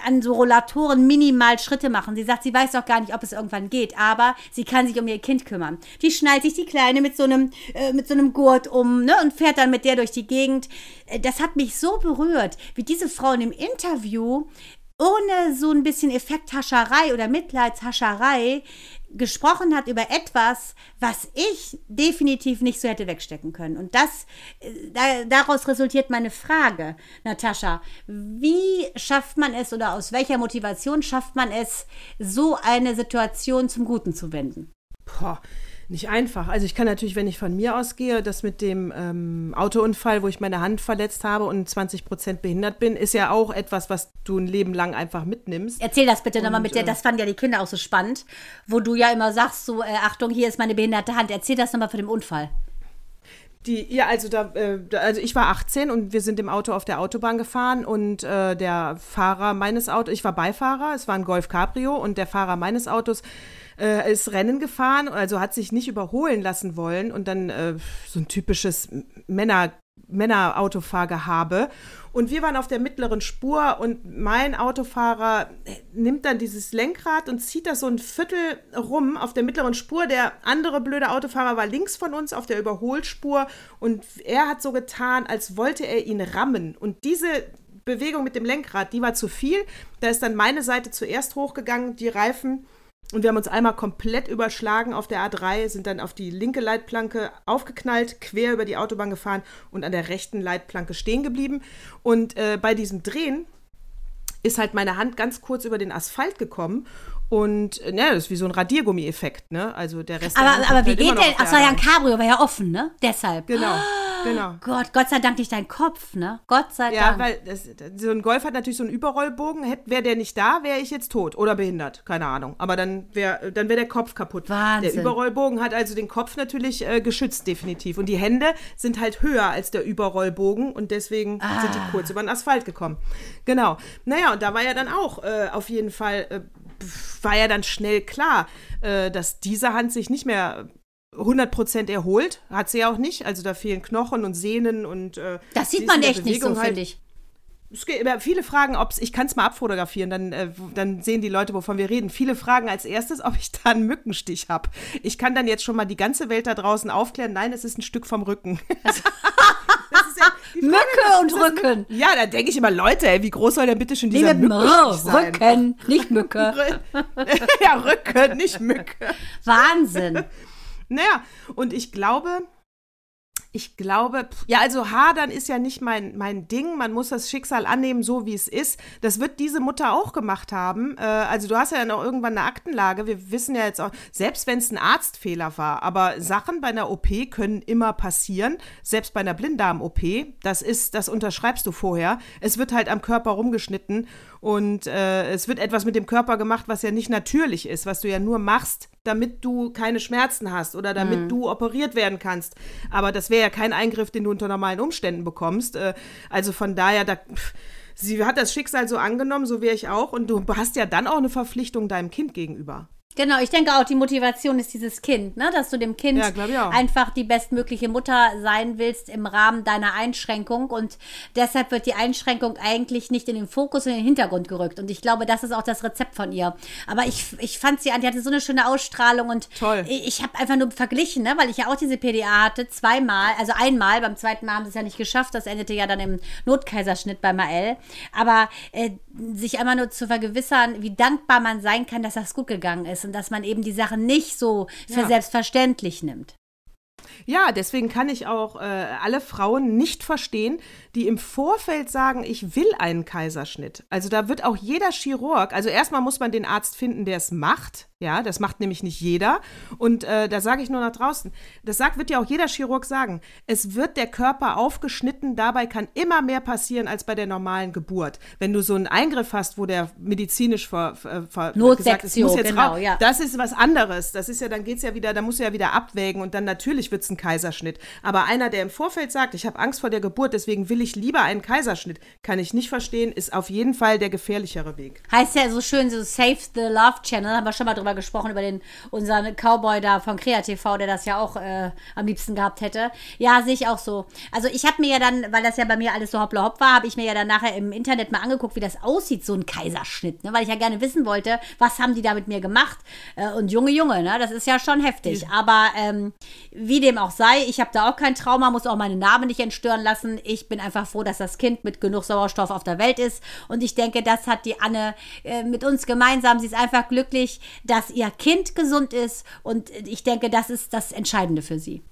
an so Rollatoren minimal Schritte machen. Sie sagt, sie weiß auch gar nicht, ob es irgendwann geht, aber sie kann sich um ihr Kind kümmern. Die schnallt sich die Kleine mit so einem, äh, mit so einem Gurt um ne, und fährt dann mit der durch die Gegend. Äh, Das hat mich so berührt, wie diese Frau in dem Interview ohne so ein bisschen Effekthascherei oder Mitleidshascherei gesprochen hat über etwas, was ich definitiv nicht so hätte wegstecken können. Und das, äh, da, daraus resultiert meine Frage, Natascha. Wie schafft man es oder aus welcher Motivation schafft man es, so eine Situation zum Guten zu wenden? Boah, nicht einfach. Also ich kann natürlich, wenn ich von mir ausgehe, das mit dem ähm, Autounfall, wo ich meine Hand verletzt habe und 20 Prozent behindert bin, ist ja auch etwas, was du ein Leben lang einfach mitnimmst. Erzähl das bitte nochmal mit der, äh, das fanden ja die Kinder auch so spannend, wo du ja immer sagst, so, äh, Achtung, hier ist meine behinderte Hand. Erzähl das nochmal von dem Unfall. Die, ja, also da, äh, also ich war 18 und wir sind im Auto auf der Autobahn gefahren und äh, der Fahrer meines Autos, ich war Beifahrer, es war ein Golf Cabrio und der Fahrer meines Autos äh, ist Rennen gefahren, also hat sich nicht überholen lassen wollen und dann äh, so ein typisches Männer Männerautofahrgehabe. Und wir waren auf der mittleren Spur und mein Autofahrer nimmt dann dieses Lenkrad und zieht das so ein Viertel rum auf der mittleren Spur. Der andere blöde Autofahrer war links von uns auf der Überholspur und er hat so getan, als wollte er ihn rammen. Und diese Bewegung mit dem Lenkrad, die war zu viel. Da ist dann meine Seite zuerst hochgegangen, die Reifen. Und wir haben uns einmal komplett überschlagen auf der A3, sind dann auf die linke Leitplanke aufgeknallt, quer über die Autobahn gefahren und an der rechten Leitplanke stehen geblieben. Und äh, bei diesem Drehen ist halt meine Hand ganz kurz über den Asphalt gekommen. Und ja, das ist wie so ein Radiergummi-Effekt, ne? Also der Rest der Aber, Hand aber wie halt geht auf der Ach, war ja ein A3. Cabrio, war ja offen, ne? Deshalb. Genau, genau. Gott, Gott sei Dank nicht dein Kopf, ne? Gott sei Ja, Dank. weil das, so ein Golf hat natürlich so einen Überrollbogen. Wäre der nicht da, wäre ich jetzt tot oder behindert. Keine Ahnung. Aber dann wäre dann wär der Kopf kaputt. Wahnsinn. Der Überrollbogen hat also den Kopf natürlich äh, geschützt, definitiv. Und die Hände sind halt höher als der Überrollbogen und deswegen sind die kurz über den Asphalt gekommen. Genau. Naja, und da war ja dann auch äh, auf jeden Fall, äh, war ja dann schnell klar, äh, dass diese Hand sich nicht mehr 100% erholt. Hat sie ja auch nicht. Also da fehlen Knochen und Sehnen und. Äh, das sie sieht man echt nicht so, Bewegung halt- finde ich. es aber viele fragen, ob ich kann es mal abfotografieren, dann, äh, dann sehen die Leute, wovon wir reden. Viele fragen als erstes, ob ich da einen Mückenstich habe. Ich kann dann jetzt schon mal die ganze Welt da draußen aufklären. Nein, es ist ein Stück vom Rücken. Ist ja Mücke und ist das Rücken. Ja, da denke ich immer, Leute, ey, wie groß soll denn bitte schon dieser R, Mückenstich sein? Rücken, nicht Mücke. Ja, Rücken, nicht Mücke. Wahnsinn. Naja, und ich glaube, ich glaube, ja, also hadern ist ja nicht mein, mein Ding. Man muss das Schicksal annehmen, so wie es ist. Das wird diese Mutter auch gemacht haben. Äh, also du hast ja dann auch irgendwann eine Aktenlage. Wir wissen ja jetzt auch, selbst wenn es ein Arztfehler war, aber Sachen bei einer OP können immer passieren. Selbst bei einer Blinddarm-OP, das ist, das unterschreibst du vorher. Es wird halt am Körper rumgeschnitten und äh, es wird etwas mit dem Körper gemacht, was ja nicht natürlich ist, was du ja nur machst, damit du keine Schmerzen hast oder damit du operiert werden kannst. Aber das wäre ja kein Eingriff, den du unter normalen Umständen bekommst. Äh, also von daher, da, pff, sie hat das Schicksal so angenommen, so wäre ich auch. Und du hast ja dann auch eine Verpflichtung deinem Kind gegenüber. Genau, ich denke auch, die Motivation ist dieses Kind, ne? dass du dem Kind Ja, einfach die bestmögliche Mutter sein willst im Rahmen deiner Einschränkung. Und deshalb wird die Einschränkung eigentlich nicht in den Fokus, in den Hintergrund gerückt. Und ich glaube, das ist auch das Rezept von ihr. Aber ich, ich fand sie, die hatte so eine schöne Ausstrahlung und Toll. ich, ich habe einfach nur verglichen, ne? weil ich ja auch diese PDA hatte, zweimal, also einmal, beim zweiten Mal haben sie es ja nicht geschafft, das endete ja dann im Notkaiserschnitt bei Mael. Aber äh, sich einmal nur zu vergewissern, wie dankbar man sein kann, dass das gut gegangen ist und dass man eben die Sachen nicht so für Ja. selbstverständlich nimmt. Ja, deswegen kann ich auch äh, alle Frauen nicht verstehen, die im Vorfeld sagen, ich will einen Kaiserschnitt. Also da wird auch jeder Chirurg, also erstmal muss man den Arzt finden, der es macht. Ja, das macht nämlich nicht jeder. Und äh, da sage ich nur nach draußen, das sagt, wird ja auch jeder Chirurg sagen, es wird der Körper aufgeschnitten, dabei kann immer mehr passieren als bei der normalen Geburt. Wenn du so einen Eingriff hast, wo der medizinisch ver, ver, gesagt Notsektion, jetzt genau, raus, ja. das ist was anderes. Das ist ja, dann geht's ja wieder, da musst du ja wieder abwägen und dann natürlich wird's ein Kaiserschnitt. Aber einer, der im Vorfeld sagt, ich habe Angst vor der Geburt, deswegen will ich lieber einen Kaiserschnitt, kann ich nicht verstehen, ist auf jeden Fall der gefährlichere Weg. Heißt ja so schön, so Save the Love Channel, haben wir schon mal drüber gesprochen, über den, unseren Cowboy da von KreaTV, der das ja auch äh, am liebsten gehabt hätte. Ja, sehe ich auch so. Also ich habe mir ja dann, weil das ja bei mir alles so hoppla hopp war, habe ich mir ja dann nachher im Internet mal angeguckt, wie das aussieht, so ein Kaiserschnitt, ne? weil ich ja gerne wissen wollte, was haben die da mit mir gemacht. Äh, und Junge, Junge, ne? das ist ja schon heftig. Aber ähm, wie dem auch sei, ich habe da auch kein Trauma, muss auch meine Narbe nicht entstören lassen. Ich bin einfach froh, dass das Kind mit genug Sauerstoff auf der Welt ist. Und ich denke, das hat die Anne äh, mit uns gemeinsam. Sie ist einfach glücklich, dass ihr Kind gesund ist. Und ich denke, das ist das Entscheidende für sie.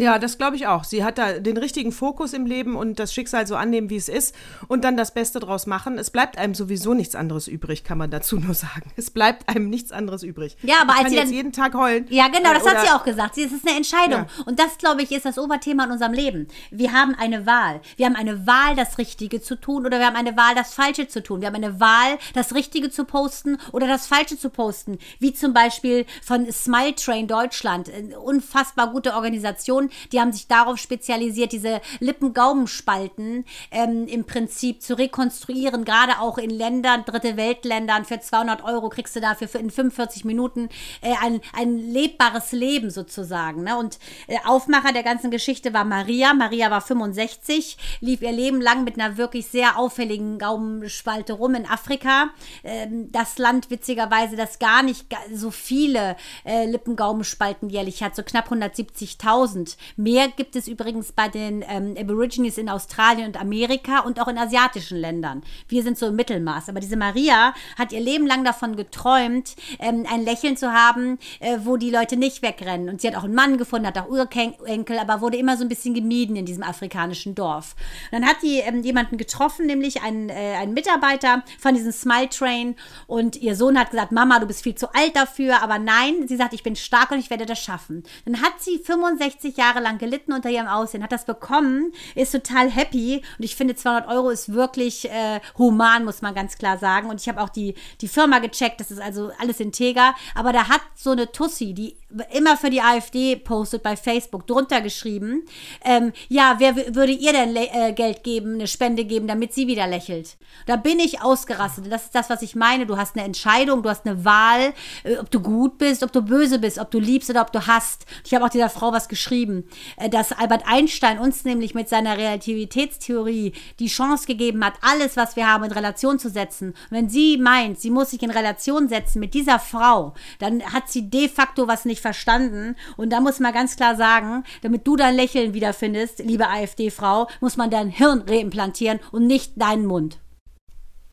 Ja, das glaube ich auch. Sie hat da den richtigen Fokus im Leben und das Schicksal so annehmen, wie es ist und dann das Beste draus machen. Es bleibt einem sowieso nichts anderes übrig, kann man dazu nur sagen. Es bleibt einem nichts anderes übrig. Ja, aber ich als kann sie jetzt dann- jeden Tag heulen. Ja, genau, das Äh, hat sie auch gesagt. Sie- Es ist eine Entscheidung. Ja. Und das, glaube ich, ist das Oberthema in unserem Leben. Wir haben eine Wahl. Wir haben eine Wahl, das Richtige zu tun oder wir haben eine Wahl, das Falsche zu tun. Wir haben eine Wahl, das Richtige zu posten oder das Falsche zu posten. Wie zum Beispiel von Smile Train Deutschland. Eine unfassbar gute Organisation. Die haben sich darauf spezialisiert, diese Lippen-Gaumenspalten ähm, im Prinzip zu rekonstruieren. Gerade auch in Ländern, dritte Weltländern. Für 200 Euro kriegst du dafür für in 45 Minuten äh, ein, ein lebbares Leben sozusagen. Ne? Und äh, Aufmacher der ganzen Geschichte war Maria. Maria war 65, lief ihr Leben lang mit einer wirklich sehr auffälligen Gaumenspalte rum in Afrika. Ähm, das Land witzigerweise, das gar nicht so viele äh, Lippengaumenspalten jährlich hat, so knapp 170.000. Mehr gibt es übrigens bei den ähm, Aborigines in Australien und Amerika und auch in asiatischen Ländern. Wir sind so im Mittelmaß. Aber diese Maria hat ihr Leben lang davon geträumt, ähm, ein Lächeln zu haben, äh, wo die Leute nicht wegrennen. Und sie hat auch einen Mann gefunden, hat auch Urenkel, aber wurde immer so ein bisschen gemieden in diesem afrikanischen Dorf. Und dann hat die ähm, jemanden getroffen, nämlich einen, äh, einen Mitarbeiter von diesem Smile Train. Und ihr Sohn hat gesagt, Mama, du bist viel zu alt dafür. Aber nein, sie sagt, ich bin stark und ich werde das schaffen. Dann hat sie 65 Jahre lang gelitten unter ihrem Aussehen, hat das bekommen, ist total happy. Und ich finde, 200 Euro ist wirklich äh, human, muss man ganz klar sagen. Und ich habe auch die, die Firma gecheckt, das ist also alles integer. Aber da hat so eine Tussi, die immer für die AfD postet bei Facebook, drunter geschrieben, ähm, ja, wer würde ihr denn äh, Geld geben, eine Spende geben, damit sie wieder lächelt? Da bin ich ausgerastet. Das ist das, was ich meine. Du hast eine Entscheidung, du hast eine Wahl, äh, ob du gut bist, ob du böse bist, ob du liebst oder ob du hasst. Ich habe auch dieser Frau was geschrieben, äh, dass Albert Einstein uns nämlich mit seiner Relativitätstheorie die Chance gegeben hat, alles, was wir haben, in Relation zu setzen. Und wenn sie meint, sie muss sich in Relation setzen mit dieser Frau, dann hat sie de facto was nicht verstanden. Und da muss man ganz klar sagen, damit du dein Lächeln wiederfindest, liebe AfD-Frau, muss man dein Hirn reimplantieren und nicht deinen Mund.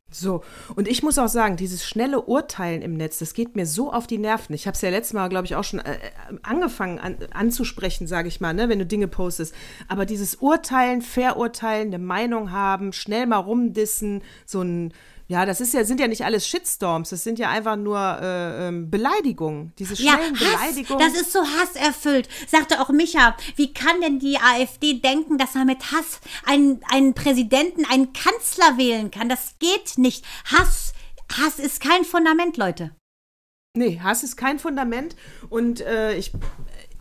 So, und ich muss auch sagen, dieses schnelle Urteilen im Netz, das geht mir so auf die Nerven. Ich habe es ja letztes Mal, glaube ich, auch schon äh, äh, angefangen an, anzusprechen, sage ich mal, ne, wenn du Dinge postest. Aber dieses Urteilen, Verurteilen, eine Meinung haben, schnell mal rumdissen, so ein, ja, das ist ja, sind ja nicht alles Shitstorms, das sind ja einfach nur äh, ähm, Beleidigungen. Diese Ja, schnellen Hass, Beleidigungen. das ist so hasserfüllt. Sagte auch Micha, wie kann denn die AfD denken, dass man mit Hass einen, einen Präsidenten, einen Kanzler wählen kann? Das geht nicht. Hass, Hass ist kein Fundament, Leute. Nee, Hass ist kein Fundament und äh, ich,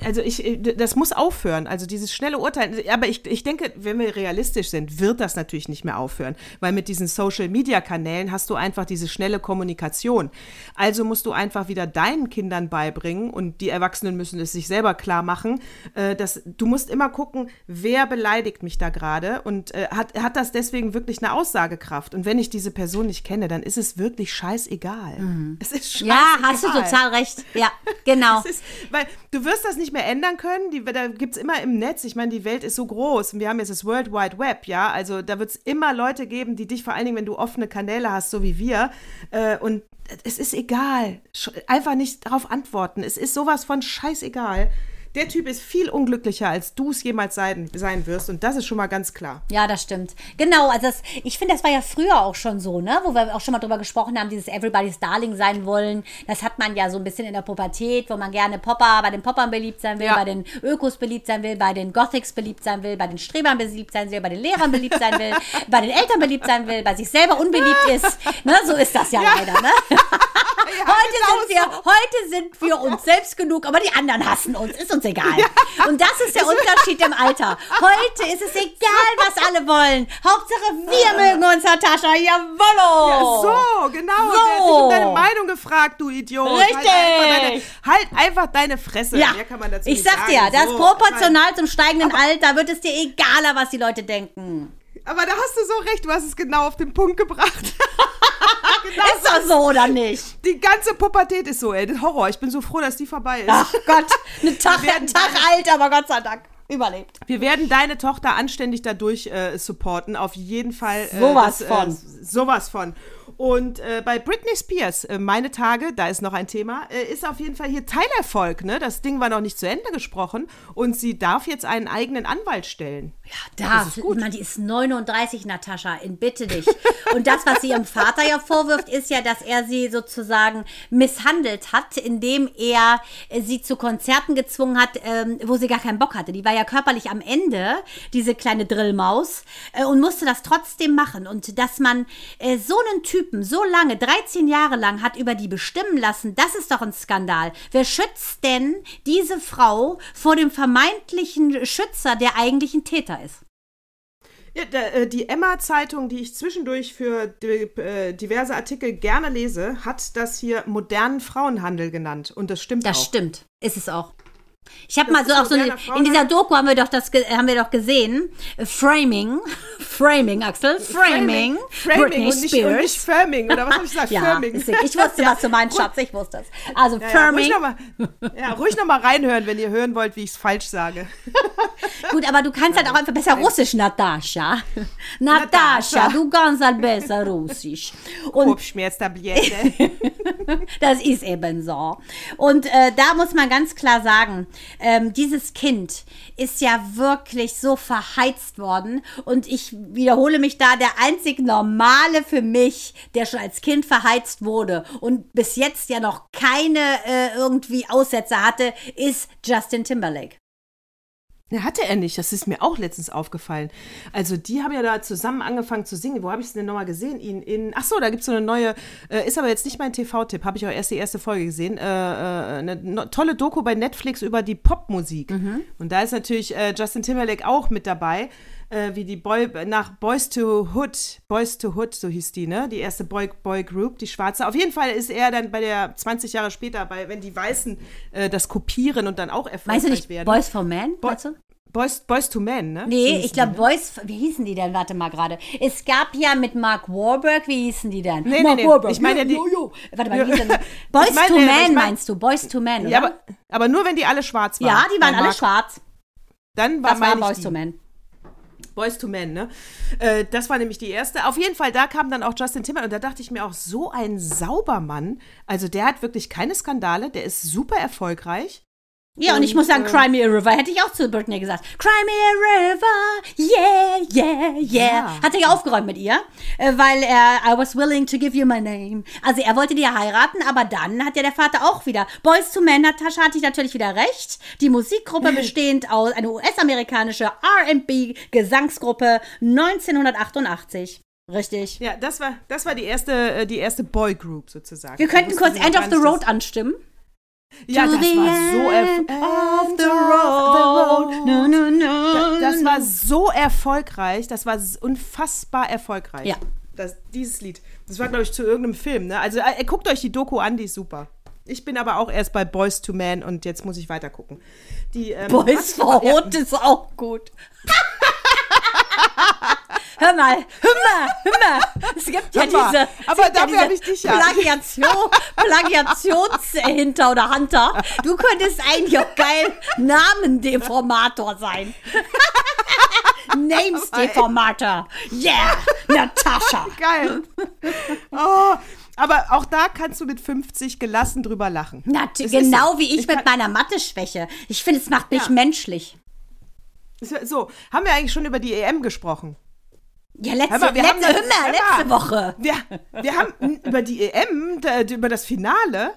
also ich, äh, das muss aufhören. Also dieses schnelle Urteil. Aber ich, ich denke, wenn wir realistisch sind, wird das natürlich nicht mehr aufhören. Weil mit diesen Social-Media-Kanälen hast du einfach diese schnelle Kommunikation. Also musst du einfach wieder deinen Kindern beibringen und die Erwachsenen müssen es sich selber klar machen, äh, dass du musst immer gucken, wer beleidigt mich da gerade und äh, hat, hat das deswegen wirklich eine Aussagekraft. Und wenn ich diese Person nicht kenne, dann ist es wirklich scheißegal. Mhm. Es ist scheißegal. Ja, hast du total recht. Ja, genau. ist, weil du wirst das nicht mehr ändern können. Die, da gibt es immer im Netz, ich meine, die Welt ist so groß und wir haben jetzt das World Wide Web, ja. Also da wird es immer Leute geben, die dich vor allen Dingen, wenn du offene Kanäle hast, so wie wir, äh, und es ist egal. Einfach nicht darauf antworten. Es ist sowas von scheißegal der Typ ist viel unglücklicher, als du es jemals sein, sein wirst. Und das ist schon mal ganz klar. Ja, das stimmt. Genau, also das, ich finde, das war ja früher auch schon so, ne? Wo wir auch schon mal drüber gesprochen haben, dieses Everybody's Darling sein wollen. Das hat man ja so ein bisschen in der Pubertät, wo man gerne Popper, bei den Poppern beliebt sein will, ja. bei den Ökos beliebt sein will, bei den Gothics beliebt sein will, bei den Strebern beliebt sein will, bei den Lehrern beliebt sein will, bei den Eltern beliebt sein will, bei sich selber unbeliebt ist. Ne? So ist das ja, ja. leider, ne? Ja, heute, sind wir, so. heute sind wir uns selbst genug, aber die anderen hassen uns. Ist uns egal. Ja. Und das ist der Unterschied im Alter. Heute ist es egal, was alle wollen. Hauptsache, wir mögen uns, Natascha. Jawollo. Ja, so, genau. So. Der hat dich um deine Meinung gefragt, du Idiot. Halt Richtig. Halt einfach deine, halt einfach deine Fresse. Ja. Mehr kann man dazu ich sag dir, das so. proportional zum steigenden aber, Alter wird es dir egaler, was die Leute denken. Aber da hast du so recht, du hast es genau auf den Punkt gebracht. genau ist das so oder nicht? Die ganze Pubertät ist so, ey. Das Horror. Ich bin so froh, dass die vorbei ist. Ach Gott, eine Tag, ein Tag alt, aber Gott sei Dank überlebt. Wir werden deine Tochter anständig dadurch äh, supporten. Auf jeden Fall. Äh, sowas das, von. Äh, sowas von. Und äh, bei Britney Spears, äh, meine Tage, da ist noch ein Thema, äh, ist auf jeden Fall hier Teilerfolg. Ne? Das Ding war noch nicht zu Ende gesprochen und sie darf jetzt einen eigenen Anwalt stellen. Ja, darf. gut. Man, die ist 39, Natascha, in bitte dich. und das, was sie ihrem Vater ja vorwirft, ist ja, dass er sie sozusagen misshandelt hat, indem er äh, sie zu Konzerten gezwungen hat, ähm, wo sie gar keinen Bock hatte. Die war ja körperlich am Ende, diese kleine Drillmaus, äh, und musste das trotzdem machen. Und dass man äh, so einen Typ Typen so lange, 13 Jahre lang, hat über die bestimmen lassen, das ist doch ein Skandal. Wer schützt denn diese Frau vor dem vermeintlichen Schützer, der eigentlich ein Täter ist? Ja, äh, die Emma-Zeitung, die ich zwischendurch für äh, diverse Artikel gerne lese, hat das hier modernen Frauenhandel genannt. Und das stimmt das auch. Das stimmt. Ist es auch. Ich habe mal so auch so eine, in dieser Doku haben wir doch das haben wir doch gesehen. Framing. Framing Axel. Framing, Framing. Britney und nicht, Spears und nicht Framing oder was habe ich gesagt? Ja, Framing ich wusste was du meinst Schatz ich wusste es. Also ja, Framing ja, ruhig nochmal ja, ruhig noch mal reinhören wenn ihr hören wollt wie ich es falsch sage. Gut aber du kannst halt auch einfach besser Russisch Natascha Natascha. du kannst halt besser Russisch. Und Kopfschmerztablette. Das ist eben so. Und äh, da muss man ganz klar sagen ähm, dieses Kind ist ja wirklich so verheizt worden. Und ich wiederhole mich da, der einzig Normale für mich, der schon als Kind verheizt wurde und bis jetzt ja noch keine äh, irgendwie Aussätze hatte, ist Justin Timberlake. Ne, hatte er nicht. Das ist mir auch letztens aufgefallen. Also, die haben ja da zusammen angefangen zu singen. Wo habe ich es denn nochmal gesehen? In, in, ach so, da gibt es so eine neue, äh, ist aber jetzt nicht mein TV-Tipp, habe ich auch erst die erste Folge gesehen. Äh, äh, eine no, tolle Doku bei Netflix über die Popmusik. Mhm. Und da ist natürlich äh, Justin Timberlake auch mit dabei. Äh, wie die Boy, nach Boys to Hood, Boys to Hood, so hieß die, ne? Die erste Boy, Boy Group, die schwarze. Auf jeden Fall ist er dann bei der 20 Jahre später, bei, wenn die Weißen äh, das kopieren und dann auch erfolgreich Meinst du nicht werden. Boys for Men? Bo Boys, Boys to Men, ne? Nee, so ich glaube ne? Boys, wie hießen die denn? Warte mal gerade. Es gab ja mit Mark Warburg, wie hießen die denn? Nee, Mark nee, nee. Warburg. Ich meine ja die. Jo, jo. Warte mal, wie hießen die? Boys mein, to Men ich mein, meinst du? Boys to Men, oder? Ja, aber, aber nur wenn die alle schwarz waren. Ja, die waren alle Mark, schwarz. Dann war, das war Boys to Men. Boys to Men, ne? Äh, das war nämlich die erste. Auf jeden Fall, da kam dann auch Justin Timberlake und da dachte ich mir auch, so ein Saubermann. Also der hat wirklich keine Skandale, der ist super erfolgreich. Ja, und, und ich muss sagen, äh, Cry Me a River hätte ich auch zu Britney gesagt. Cry Me a River, yeah, yeah, yeah. Ja. Hat er ja aufgeräumt mit ihr, äh, weil er, I was willing to give you my name. Also er wollte die ja heiraten, aber dann hat ja der Vater auch wieder. Boys to Men, Natascha hatte ich natürlich wieder recht. Die Musikgruppe bestehend aus, eine US-amerikanische R&B-Gesangsgruppe 1988. Richtig. Ja, das war, das war die erste, äh, die erste Boy Group sozusagen. Wir könnten kurz End of the Road anstimmen. Ja, das war so of the road. No, no, no, Da- Das war so erfolgreich, das war unfassbar erfolgreich. Ja. Das, dieses Lied. Das war, glaube ich, zu irgendeinem Film. Ne? Also äh, guckt euch die Doku an, die ist super. Ich bin aber auch erst bei Boys to Man und jetzt muss ich weiter gucken. Die, ähm, Boys for ja, Hund ist auch gut. Hör mal, hör mal, hör mal. Es gibt ja diese, aber gibt dafür ja hab ich diese dich ja. Plagiation, Plagiationshinter oder Hunter. Du könntest eigentlich auch geil Namendeformator sein. Namesdeformator. Yeah, Natascha. Geil. Oh, aber auch da kannst du mit 50 gelassen drüber lachen. Ist genau so. wie ich, Ich mit meiner Mathe-Schwäche. Ich finde, es macht mich Ja. menschlich. So, haben wir eigentlich schon über die EM gesprochen? Ja, letzte, mal, wir haben letzte, hör letzte mal. Woche. Wir, wir haben über die EM, da, über das Finale.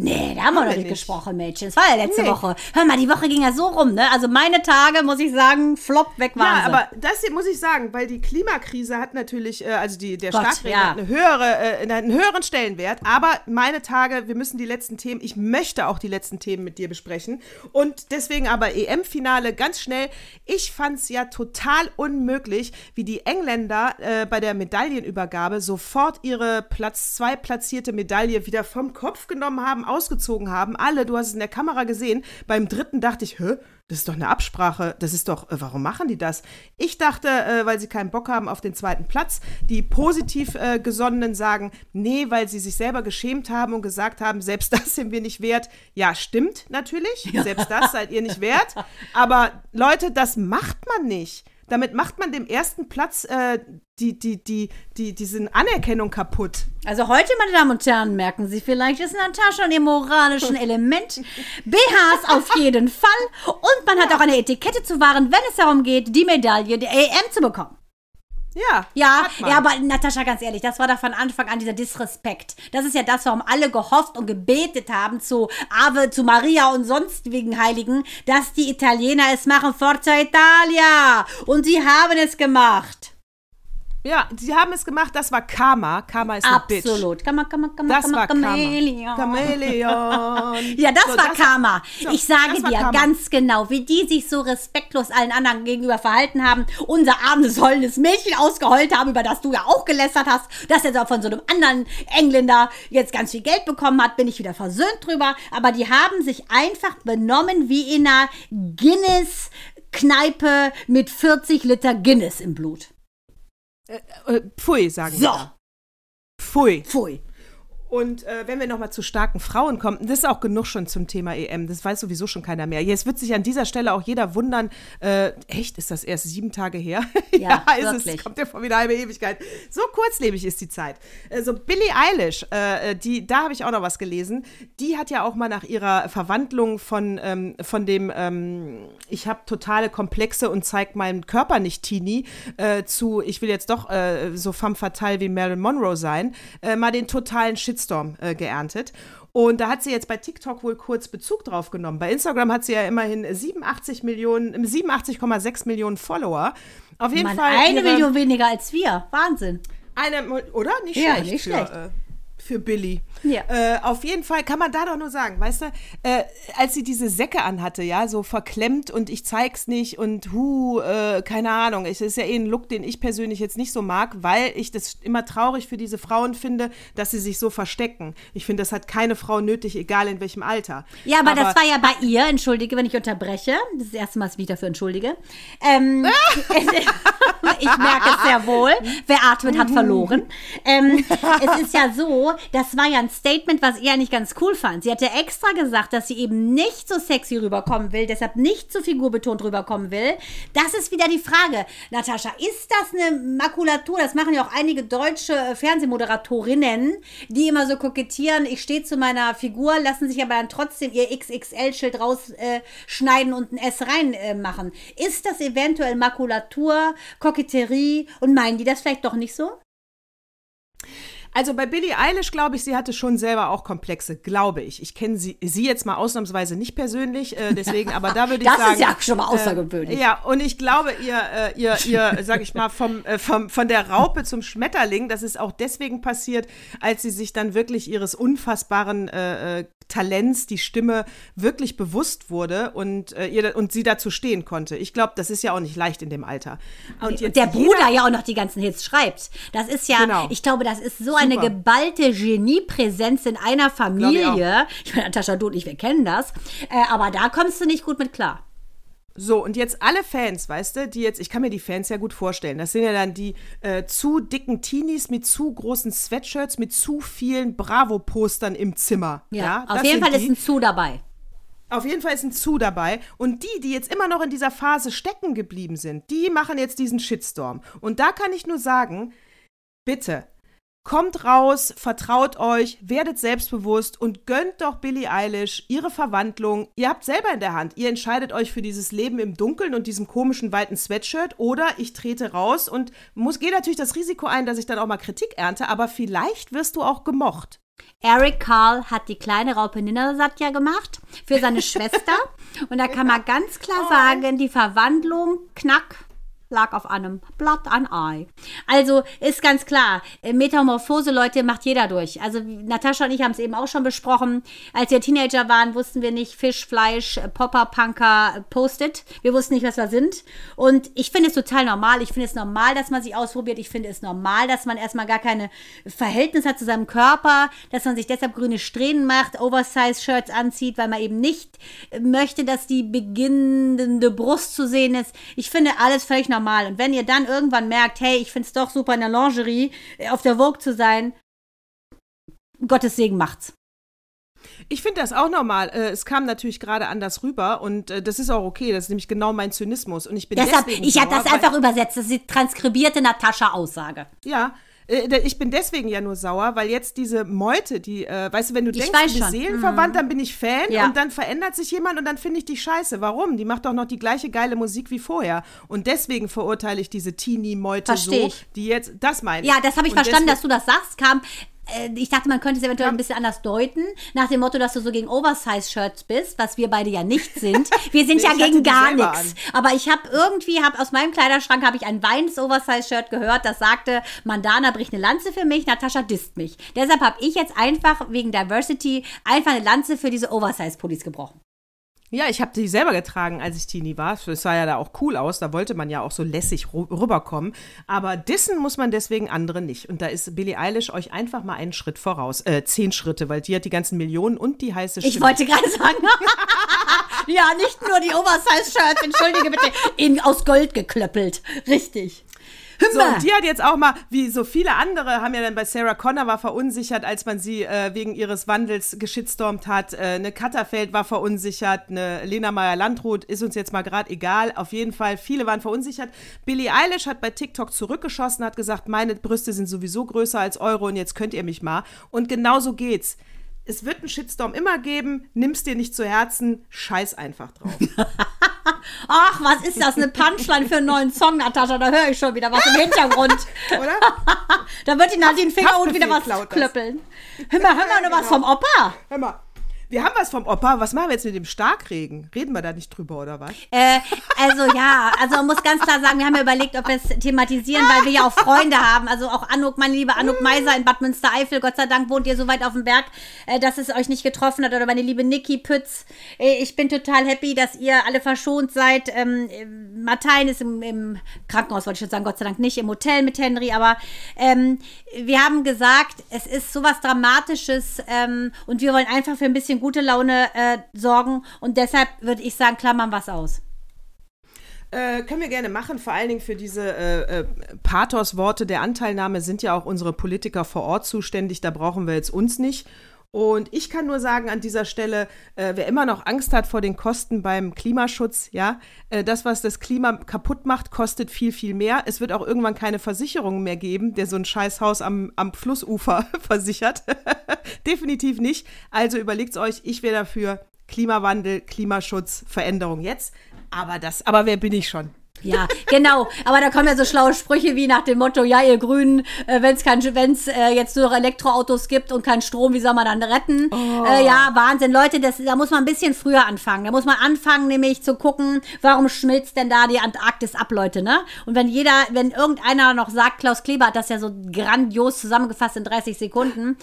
Nee, da haben wir noch nicht nicht. gesprochen, Mädchen. Das war ja letzte Nee. Woche. Hör mal, die Woche ging ja so rum, ne? Also meine Tage, muss ich sagen, flop weg waren Ja, aber das hier muss ich sagen, weil die Klimakrise hat natürlich, äh, also die, der Gott, Starkregen ja. hat eine höhere, äh, einen höheren Stellenwert. Aber meine Tage, wir müssen die letzten Themen, ich möchte auch die letzten Themen mit dir besprechen. Und deswegen aber EM-Finale ganz schnell. Ich fand es ja total unmöglich, wie die Engländer äh, bei der Medaillenübergabe sofort ihre Platz zwei platzierte Medaille wieder vom Kopf genommen haben, ausgezogen haben. Alle, du hast es in der Kamera gesehen. Beim dritten dachte ich, hä? Das ist doch eine Absprache. Das ist doch, äh, warum machen die das? Ich dachte, äh, weil sie keinen Bock haben auf den zweiten Platz. Die positiv äh, Gesonnenen sagen, nee, weil sie sich selber geschämt haben und gesagt haben, selbst das sind wir nicht wert. Ja, stimmt natürlich. Selbst das seid ihr nicht wert. Aber Leute, das macht man nicht. Damit macht man dem ersten Platz äh, die, die, die, die, diese Anerkennung kaputt. Also heute, meine Damen und Herren, merken Sie vielleicht, ist Natascha in dem moralischen Element. BHs auf jeden Fall. Und man hat auch eine Etikette zu wahren, wenn es darum geht, die Medaille der EM zu bekommen. Ja, Ja, ja, aber Natascha, ganz ehrlich, das war da von Anfang an dieser Disrespekt. Das ist ja das, warum alle gehofft und gebetet haben zu Ave, zu Maria und sonstigen Heiligen, dass die Italiener es machen, Forza Italia. Und sie haben es gemacht. Ja, sie haben es gemacht, das war Karma. Karma ist eine Bitch. Absolut. Man, kann man, Das kann man, war Karma. Chamäleon. Chamäleon. Ja, das So, war Karma. so, ich sage das dir Karma. ganz genau, wie die sich so respektlos allen anderen gegenüber verhalten haben. Unser armes, heulendes Mädchen ausgeheult haben, über das du ja auch gelästert hast, das jetzt auch von so einem anderen Engländer jetzt ganz viel Geld bekommen hat, bin ich wieder versöhnt drüber. Aber die haben sich einfach benommen wie in einer Guinness-Kneipe mit 40 Liter Guinness im Blut. Äh, Pfui, sagen So. wir. Pfui. Pfui. Und äh, wenn wir nochmal zu starken Frauen kommen, das ist auch genug schon zum Thema EM. Das weiß sowieso schon keiner mehr. Jetzt wird sich an dieser Stelle auch jeder wundern, äh, echt, ist das erst sieben Tage her? Ja, ist wirklich. es. Kommt ja vor wie eine halbe Ewigkeit. So kurzlebig ist die Zeit. Also Billie Eilish, äh, die, da habe ich auch noch was gelesen. Die hat ja auch mal nach ihrer Verwandlung von, ähm, von dem ähm, ich habe totale Komplexe und zeig meinen Körper nicht Teenie äh, zu, ich will jetzt doch äh, so femme fatale wie Marilyn Monroe sein, äh, mal den totalen Shitstorm äh, geerntet. Und da hat sie jetzt bei TikTok wohl kurz Bezug drauf genommen. Bei Instagram hat sie ja immerhin 87 Millionen, 87,6 Millionen Follower. Auf jeden Mann, Fall. eine Million weniger als wir. Wahnsinn. eine, oder? Nicht Ja, schlecht. nicht für, schlecht. Äh, für Billy. Ja. Äh, auf jeden Fall kann man da doch nur sagen, weißt du, äh, als sie diese Säcke anhatte, ja, so verklemmt und ich zeig's nicht und hu, äh, keine Ahnung, es ist ja eh ein Look, den ich persönlich jetzt nicht so mag, weil ich das immer traurig für diese Frauen finde, dass sie sich so verstecken. Ich finde, das hat keine Frau nötig, egal in welchem Alter. Ja, aber, das war ja bei ihr, entschuldige, wenn ich unterbreche. Das ist das erste Mal, dass ich mich dafür entschuldige. Ähm, ich merke es sehr wohl. Wer atmet, hat verloren. Ähm, es ist ja so, das war ja ein Statement, was ich eigentlich ganz cool fand. Sie hatte extra gesagt, dass sie eben nicht so sexy rüberkommen will, deshalb nicht so figurbetont rüberkommen will. Das ist wieder die Frage. Natascha, ist das eine Makulatur? Das machen ja auch einige deutsche äh, Fernsehmoderatorinnen, die immer so kokettieren, ich stehe zu meiner Figur, lassen sich aber dann trotzdem ihr XXL-Schild rausschneiden äh, und ein S reinmachen. Äh, ist das eventuell Makulatur, Koketterie und meinen die das vielleicht doch nicht so? Also bei Billie Eilish glaube ich, sie hatte schon selber auch Komplexe, glaube ich. Ich kenne sie, sie jetzt mal ausnahmsweise nicht persönlich, äh, deswegen, aber da würde ich das sagen. ist ja schon mal außergewöhnlich. Äh, ja, und ich glaube, ihr, äh, ihr, ihr, sag ich mal, vom, äh, vom, von der Raupe zum Schmetterling, das ist auch deswegen passiert, als sie sich dann wirklich ihres unfassbaren äh, äh Talents, die Stimme wirklich bewusst wurde und, äh, ihr, und sie dazu stehen konnte. Ich glaube, das ist ja auch nicht leicht in dem Alter. Und der Bruder ja auch noch die ganzen Hits schreibt. Das ist ja, genau. ich glaube, das ist so Super. Eine geballte Geniepräsenz in einer Familie. Ich, ich meine, Natascha, du und ich, wir kennen das. Äh, aber da kommst du nicht gut mit klar. So, und jetzt alle Fans, weißt du, die jetzt, ich kann mir die Fans ja gut vorstellen. Das sind ja dann die äh, zu dicken Teenies mit zu großen Sweatshirts, mit zu vielen Bravo-Postern im Zimmer. Ja, ja auf jeden Fall die. ist ein Zu dabei. Auf jeden Fall ist ein Zu dabei. Und die, die jetzt immer noch in dieser Phase stecken geblieben sind, die machen jetzt diesen Shitstorm. Und da kann ich nur sagen, bitte, Kommt raus, vertraut euch, werdet selbstbewusst und gönnt doch Billie Eilish ihre Verwandlung. Ihr habt selber in der Hand. Ihr entscheidet euch für dieses Leben im Dunkeln und diesem komischen weiten Sweatshirt oder ich trete raus und muss gehe natürlich das Risiko ein, dass ich dann auch mal Kritik ernte, aber vielleicht wirst du auch gemocht. Eric Carl hat die kleine Raupe Ninasatya gemacht für seine Schwester. Und da kann man ganz klar oh. sagen, die Verwandlung, knack, lag auf einem Blatt ein Ei. Also ist ganz klar, äh, Metamorphose, Leute, macht jeder durch. Also Natascha und ich haben es eben auch schon besprochen. Als wir Teenager waren, wussten wir nicht Fisch, Fleisch, äh, Popper, Punker, äh, Post-it. Wir wussten nicht, was wir sind. Und ich finde es total normal. Ich finde es normal, dass man sich ausprobiert. Ich finde es normal, dass man erstmal gar keine Verhältnis hat zu seinem Körper, dass man sich deshalb grüne Strähnen macht, Oversize-Shirts anzieht, weil man eben nicht möchte, dass die beginnende Brust zu sehen ist. Ich finde alles völlig normal normal. Und wenn ihr dann irgendwann merkt, hey, ich finde es doch super in der Lingerie, äh, auf der Vogue zu sein, Gottes Segen macht's. Ich finde das auch normal. Äh, es kam natürlich gerade anders rüber und äh, das ist auch okay. Das ist nämlich genau mein Zynismus. Und ich bin Deshalb, ich habe das einfach übersetzt. Das ist die transkribierte Natascha-Aussage. Ja, ich bin deswegen ja nur sauer, weil jetzt diese Meute, die, äh, weißt du, wenn du ich denkst, du bist seelenverwandt, mhm. dann bin ich Fan ja. und dann verändert sich jemand und dann finde ich die scheiße. Warum? Die macht doch noch die gleiche geile Musik wie vorher. Und deswegen verurteile ich diese Teenie-Meute so, ich. die jetzt, das meine ich. Ja, das habe ich und verstanden, dass du das sagst, kam äh, ich dachte, man könnte es eventuell ja. ein bisschen anders deuten, nach dem Motto, dass du so gegen Oversize-Shirts bist, was wir beide ja nicht sind. Wir sind nee, ja gegen gar nichts. Aber ich habe irgendwie, hab aus meinem Kleiderschrank habe ich ein weines Oversize-Shirt gehört, das sagte, Mandana bricht eine Lanze für mich, Natascha disst mich. Deshalb habe ich jetzt einfach wegen Diversity einfach eine Lanze für diese Oversize-Pullis gebrochen. Ja, ich habe die selber getragen, als ich Teenie war. Es sah ja da auch cool aus. Da wollte man ja auch so lässig rüberkommen. Aber dissen muss man deswegen andere nicht. Und da ist Billie Eilish euch einfach mal einen Schritt voraus. Äh, zehn Schritte, weil die hat die ganzen Millionen und die heiße Stimme. Ich wollte gerade sagen. ja, nicht nur die Oversize-Shirts, entschuldige bitte, in, aus Gold geklöppelt. Richtig. So, und die hat jetzt auch mal, wie so viele andere, haben ja dann bei Sarah Connor war verunsichert, als man sie äh, wegen ihres Wandels geschitstormt hat. Äh, eine Katterfeld war verunsichert, eine Lena Meyer-Landrut ist uns jetzt mal gerade egal. Auf jeden Fall, viele waren verunsichert. Billie Eilish hat bei TikTok zurückgeschossen, hat gesagt, meine Brüste sind sowieso größer als eure und jetzt könnt ihr mich mal. Und genau so geht's es wird einen Shitstorm immer geben, nimm's dir nicht zu Herzen, scheiß einfach drauf. Ach, was ist das? Eine Punchline für einen neuen Song, Natascha? Da höre ich schon wieder was im Hintergrund. Oder? da wird ihn halt den Finger und wieder was klöppeln. Hör mal, hör mal nur genau. was vom Opa. Hör mal. Wir haben was vom Opa. Was machen wir jetzt mit dem Starkregen? Reden wir da nicht drüber, oder was? Äh, also ja, also man muss ganz klar sagen, wir haben ja überlegt, ob wir es thematisieren, weil wir ja auch Freunde haben. Also auch Anuk, meine liebe Anuk Meiser in Bad Münstereifel. Gott sei Dank wohnt ihr so weit auf dem Berg, äh, dass es euch nicht getroffen hat. Oder meine liebe Niki Pütz. Äh, ich bin total happy, dass ihr alle verschont seid. Ähm, Martein ist im, im, Krankenhaus, wollte ich schon sagen, Gott sei Dank nicht, im Hotel mit Henry. Aber ähm, wir haben gesagt, es ist sowas Dramatisches ähm, und wir wollen einfach für ein bisschen gute Laune äh, sorgen. Und deshalb würde ich sagen, klammern was aus. Äh, können wir gerne machen, vor allen Dingen für diese äh, äh, Pathos-Worte der Anteilnahme sind ja auch unsere Politiker vor Ort zuständig, da brauchen wir jetzt uns nicht. Und ich kann nur sagen an dieser Stelle, äh, wer immer noch Angst hat vor den Kosten beim Klimaschutz, ja, äh, das, was das Klima kaputt macht, kostet viel, viel mehr. Es wird auch irgendwann keine Versicherung mehr geben, der so ein Scheißhaus am, am Flussufer versichert. Definitiv nicht. Also überlegt's euch, ich wäre dafür Klimawandel, Klimaschutz, Veränderung jetzt. Aber das, aber wer bin ich schon? Ja, genau. Aber da kommen ja so schlaue Sprüche wie nach dem Motto, ja, ihr Grünen, äh, wenn es wenn's, äh, jetzt nur Elektroautos gibt und keinen Strom, wie soll man dann retten? Oh. Äh, ja, Wahnsinn. Leute, das, da muss man ein bisschen früher anfangen. Da muss man anfangen, nämlich zu gucken, warum schmilzt denn da die Antarktis ab, Leute, ne? Und wenn jeder, wenn irgendeiner noch sagt, Klaus Kleber hat das ja so grandios zusammengefasst in 30 Sekunden,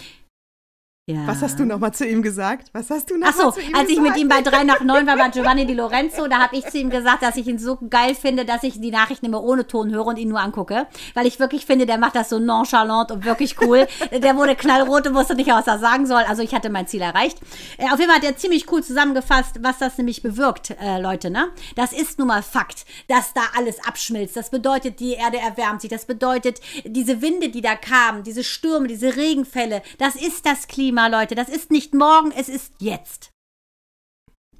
ja. Was hast du nochmal zu ihm gesagt? Was hast du noch Ach so, zu ihm als ich mit ihm bei 3 nach 9 war, bei Giovanni Di Lorenzo, da habe ich zu ihm gesagt, dass ich ihn so geil finde, dass ich die Nachrichten immer ohne Ton höre und ihn nur angucke. Weil ich wirklich finde, der macht das so nonchalant und wirklich cool. der wurde knallrot und wusste nicht, was er sagen soll. Also ich hatte mein Ziel erreicht. Äh, auf jeden Fall hat er ziemlich cool zusammengefasst, was das nämlich bewirkt, äh, Leute. Ne? Das ist nun mal Fakt, dass da alles abschmilzt. Das bedeutet, die Erde erwärmt sich. Das bedeutet, diese Winde, die da kamen, diese Stürme, diese Regenfälle, das ist das Klima. Klima, Leute. Das ist nicht morgen, es ist jetzt.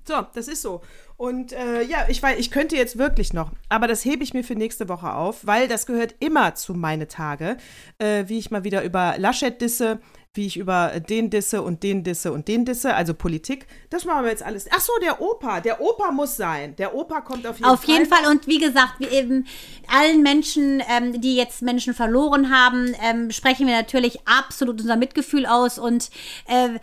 So, das ist so. Und äh, ja, ich weiß, ich könnte jetzt wirklich noch, aber das hebe ich mir für nächste Woche auf, weil das gehört immer zu meine Tage, äh, wie ich mal wieder über Laschet disse, wie ich über den disse und den disse und den disse, also Politik. Das machen wir jetzt alles. Ach so, der Opa. Der Opa muss sein. Der Opa kommt auf jeden Fall. Auf jeden Fall. Und wie gesagt, wir eben allen Menschen, ähm, die jetzt Menschen verloren haben, ähm, sprechen wir natürlich absolut unser Mitgefühl aus. Und äh,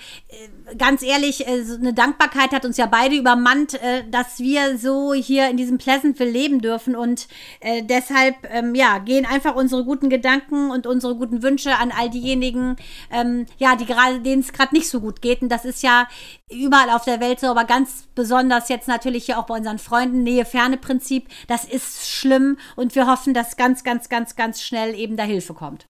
ganz ehrlich, äh, eine Dankbarkeit hat uns ja beide übermannt, äh, dass wir so hier in diesem Pleasantville leben dürfen. Und äh, deshalb, ähm, ja, gehen einfach unsere guten Gedanken und unsere guten Wünsche an all diejenigen, ähm, ja, die gerade, denen es gerade nicht so gut geht. Und das ist ja überall auf der Welt so, aber ganz besonders jetzt natürlich hier auch bei unseren Freunden, Nähe-Ferne-Prinzip. Das ist schlimm und wir hoffen, dass ganz, ganz, ganz, ganz schnell eben da Hilfe kommt.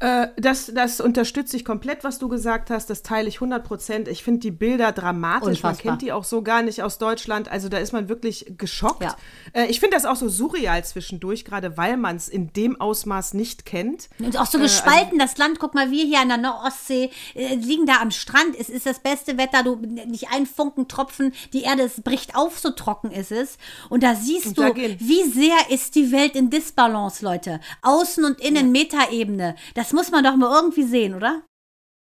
Äh, das, das unterstütze ich komplett, was du gesagt hast. Das teile ich 100 Prozent. Ich finde die Bilder dramatisch. Unfassbar. Man kennt die auch so gar nicht aus Deutschland. Also da ist man wirklich geschockt. Ja. Äh, ich finde das auch so surreal zwischendurch, gerade weil man es in dem Ausmaß nicht kennt. Und auch so äh, gespalten, also, das Land. Guck mal, wir hier an der Ostsee äh, liegen da am Strand. Es ist das beste Wetter. Du nicht ein Funken Tropfen. Die Erde es bricht auf, so trocken ist es. Und da siehst und du, wie sehr ist die Welt in Disbalance, Leute. Außen und innen ja. Metaebene. Das das muss man doch mal irgendwie sehen, oder?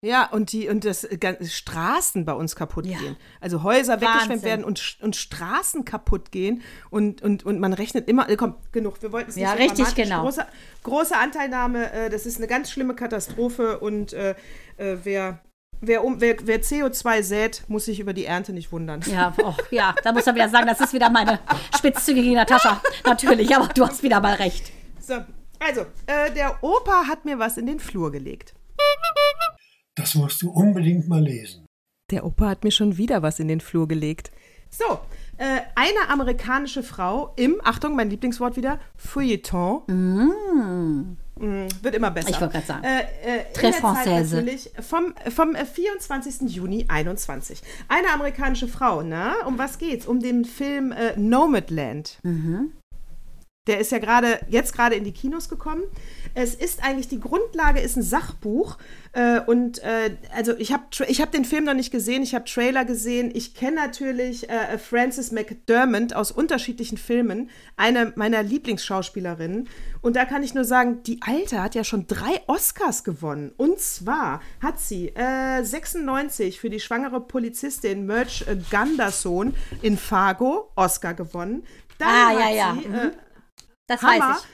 Ja, und die und das ganze Straßen bei uns kaputt ja. gehen. Also Häuser Wahnsinn. weggeschwemmt werden und, und Straßen kaputt gehen und, und, und man rechnet immer, äh, komm, genug, wir wollten es nicht Ja, so richtig, genau. Große, große Anteilnahme, äh, das ist eine ganz schlimme Katastrophe und äh, äh, wer Wer, um, wer, wer, CO2 sät, muss sich über die Ernte nicht wundern. Ja, oh, ja, da muss er wieder sagen, das ist wieder meine spitzzügige Natascha. Natürlich, aber du hast wieder mal recht. So, also, äh, der Opa hat mir was in den Flur gelegt. Das musst du unbedingt mal lesen. Der Opa hat mir schon wieder was in den Flur gelegt. So, äh, eine amerikanische Frau im, Achtung, mein Lieblingswort wieder, Feuilleton. Mm. Mm, wird immer besser. Ich wollte gerade sagen. Äh, äh, Très Française. Natürlich vom, vom 24. Äh, Juni 21. Eine amerikanische Frau, ne? Um was geht's? Um den Film äh, Nomadland. Mhm. Der ist ja gerade, jetzt gerade in die Kinos gekommen. Es ist eigentlich, die Grundlage ist ein Sachbuch. Äh, und äh, also ich habe ich hab den Film noch nicht gesehen, ich habe Trailer gesehen. Ich kenne natürlich äh, Frances McDermott aus unterschiedlichen Filmen, eine meiner Lieblingsschauspielerinnen. Und da kann ich nur sagen, die Alte hat ja schon drei Oscars gewonnen. Und zwar hat sie 96 äh, für die schwangere Polizistin Merch Gunderson in Fargo Oscar gewonnen. Dann ah, ja, ja. Sie, äh, mhm das Hammer. weiß ich.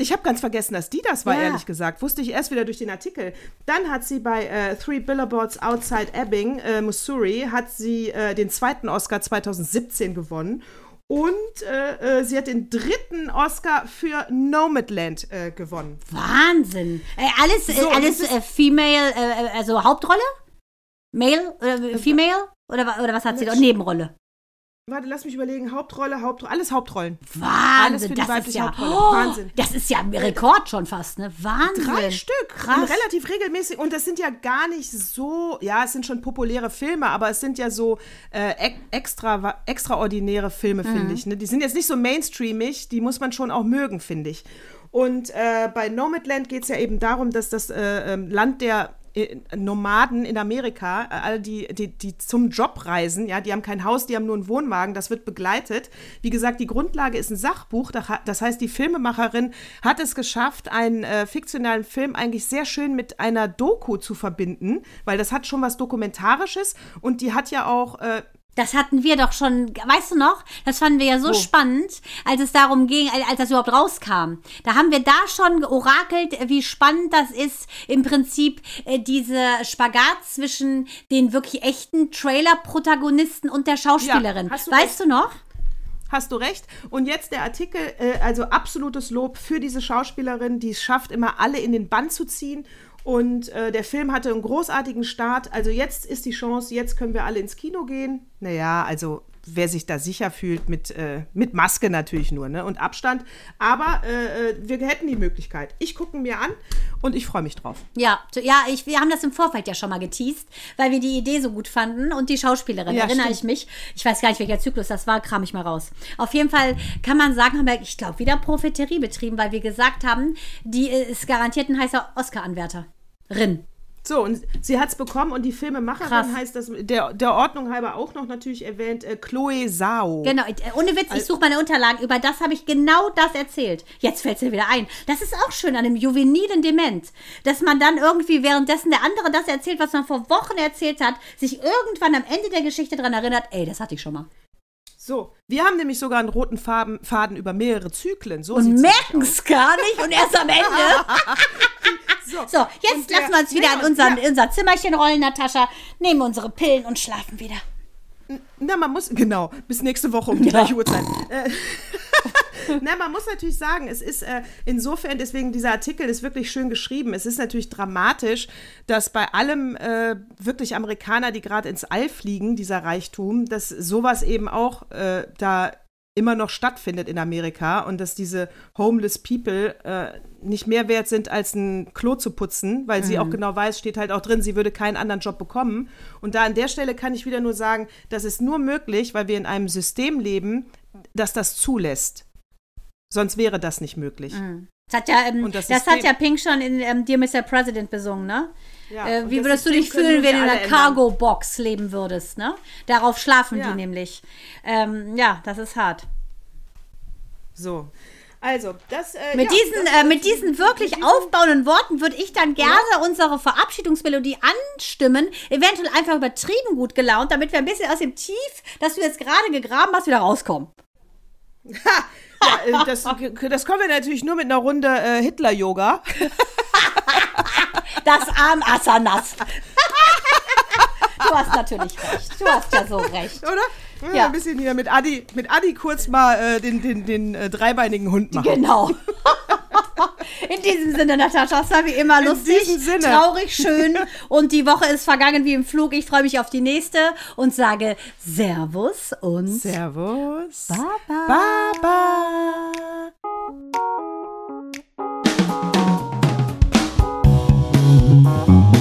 Ich habe ganz vergessen, dass die das war, ja. ehrlich gesagt. Wusste ich erst wieder durch den Artikel. Dann hat sie bei äh, Three Billboards Outside Ebbing, äh, Missouri, hat sie äh, den zweiten Oscar 2017 gewonnen. Und äh, äh, sie hat den dritten Oscar für Nomadland äh, gewonnen. Wahnsinn. alles so, alles Female, also Hauptrolle? Male? Female? Oder, oder was hat sie? da? Nebenrolle. Warte, lass mich überlegen. Hauptrolle, Hauptrolle, alles Hauptrollen. Wahnsinn, alles das ist ja, oh, Wahnsinn. Das ist ja ein Rekord schon fast, ne? Wahnsinn. Drei Stück. Krass. relativ regelmäßig. Und das sind ja gar nicht so, ja, es sind schon populäre Filme, aber es sind ja so äh, extra, extraordinäre Filme, mhm. finde ich. Ne? Die sind jetzt nicht so mainstreamig, die muss man schon auch mögen, finde ich. Und äh, bei Nomadland geht es ja eben darum, dass das äh, ähm, Land der Nomaden in Amerika, äh, alle die, die, die zum Job reisen, ja, die haben kein Haus, die haben nur einen Wohnwagen, das wird begleitet. Wie gesagt, die Grundlage ist ein Sachbuch, das heißt, die Filmemacherin hat es geschafft, einen äh, fiktionalen Film eigentlich sehr schön mit einer Doku zu verbinden, weil das hat schon was Dokumentarisches und die hat ja auch äh, Das hatten wir doch schon, weißt du noch? Das fanden wir ja so Wo? spannend, als es darum ging, als das überhaupt rauskam. Da haben wir da schon orakelt, wie spannend das ist, im Prinzip äh, diese Spagat zwischen den wirklich echten Trailer-Protagonisten und der Schauspielerin. hast du weißt recht. du noch? Hast du recht. Und jetzt der Artikel, äh, also absolutes Lob für diese Schauspielerin, die es schafft, immer alle in den Bann zu ziehen. Und äh, der Film hatte einen großartigen Start. Also jetzt ist die Chance, jetzt können wir alle ins Kino gehen. Naja, also wer sich da sicher fühlt, mit, äh, mit Maske natürlich nur ne? und Abstand. Aber äh, äh, wir hätten die Möglichkeit. Ich gucke mir an und ich freue mich drauf. Ja, ja, ich, wir haben das im Vorfeld ja schon mal geteased, weil wir die Idee so gut fanden und die Schauspielerin, Ja, erinnere stimmt. ich mich. Ich weiß gar nicht, welcher Zyklus das war, kram ich mal raus. Auf jeden Fall kann man sagen, haben wir, ich glaube, wieder Propheterie betrieben, weil wir gesagt haben, die ist garantiert ein heißer Oscar-Anwärterin. So, und sie hat es bekommen und die Filmemacherin Krass. heißt das, der, der Ordnung halber auch noch natürlich erwähnt, äh, Chloe Zhao. Genau, äh, ohne Witz, ich suche meine Unterlagen, über das habe ich genau das erzählt. Jetzt fällt es mir wieder ein. Das ist auch schön an dem juvenilen Dement, dass man dann irgendwie währenddessen der andere das erzählt, was man vor Wochen erzählt hat, sich irgendwann am Ende der Geschichte daran erinnert, ey, das hatte ich schon mal. So, wir haben nämlich sogar einen roten Farben, Faden über mehrere Zyklen. So Und merken es gar nicht und erst am Ende. So, So, jetzt der- lassen wir uns wieder ja, in, unseren, ja. unser Zimmerchen rollen, Natascha, nehmen unsere Pillen und schlafen wieder. Na, man muss, genau, bis nächste Woche um die gleiche Uhrzeit. Äh, Na, man muss natürlich sagen, es ist äh, insofern, deswegen dieser Artikel ist wirklich schön geschrieben. Es ist natürlich dramatisch, dass bei allem äh, wirklich Amerikaner, die gerade ins All fliegen, dieser Reichtum, dass sowas eben auch äh, da immer noch stattfindet in Amerika und dass diese homeless people äh, nicht mehr wert sind, als ein Klo zu putzen, weil sie auch genau weiß, steht halt auch drin, sie würde keinen anderen Job bekommen. Und da an der Stelle kann ich wieder nur sagen, das ist nur möglich, weil wir in einem System leben, das das zulässt. Sonst wäre das nicht möglich. Das hat ja, ähm, das das, hat ja Pink schon in ähm, Dear Mr. President besungen, ne? Ja, äh, wie würdest du dich fühlen, wenn du in einer. Cargo-Box leben würdest, ne? Darauf schlafen Ja. die nämlich. Ähm, ja, das ist hart. So. Also, das. Äh, Mit, ja, diesen, das, äh, mit diesen wirklich diesen- aufbauenden Worten würde ich dann gerne unsere Verabschiedungsmelodie anstimmen, eventuell einfach übertrieben gut gelaunt, damit wir ein bisschen aus dem Tief, das du jetzt gerade gegraben hast, wieder rauskommen. Ja, äh, das, das kommen wir natürlich nur mit einer Runde äh, Hitler-Yoga. Das Arm Asanas. du hast natürlich recht. Du hast ja so recht. Oder? Ja. Ein bisschen hier mit Adi, mit Adi kurz mal äh, den, den, den äh, dreibeinigen Hund machen. Genau. In diesem Sinne, Natascha, es war wie immer lustig, traurig, schön. Und die Woche ist vergangen wie im Flug. Ich freue mich auf die nächste und sage Servus und Servus. Baba. Baba. Baba.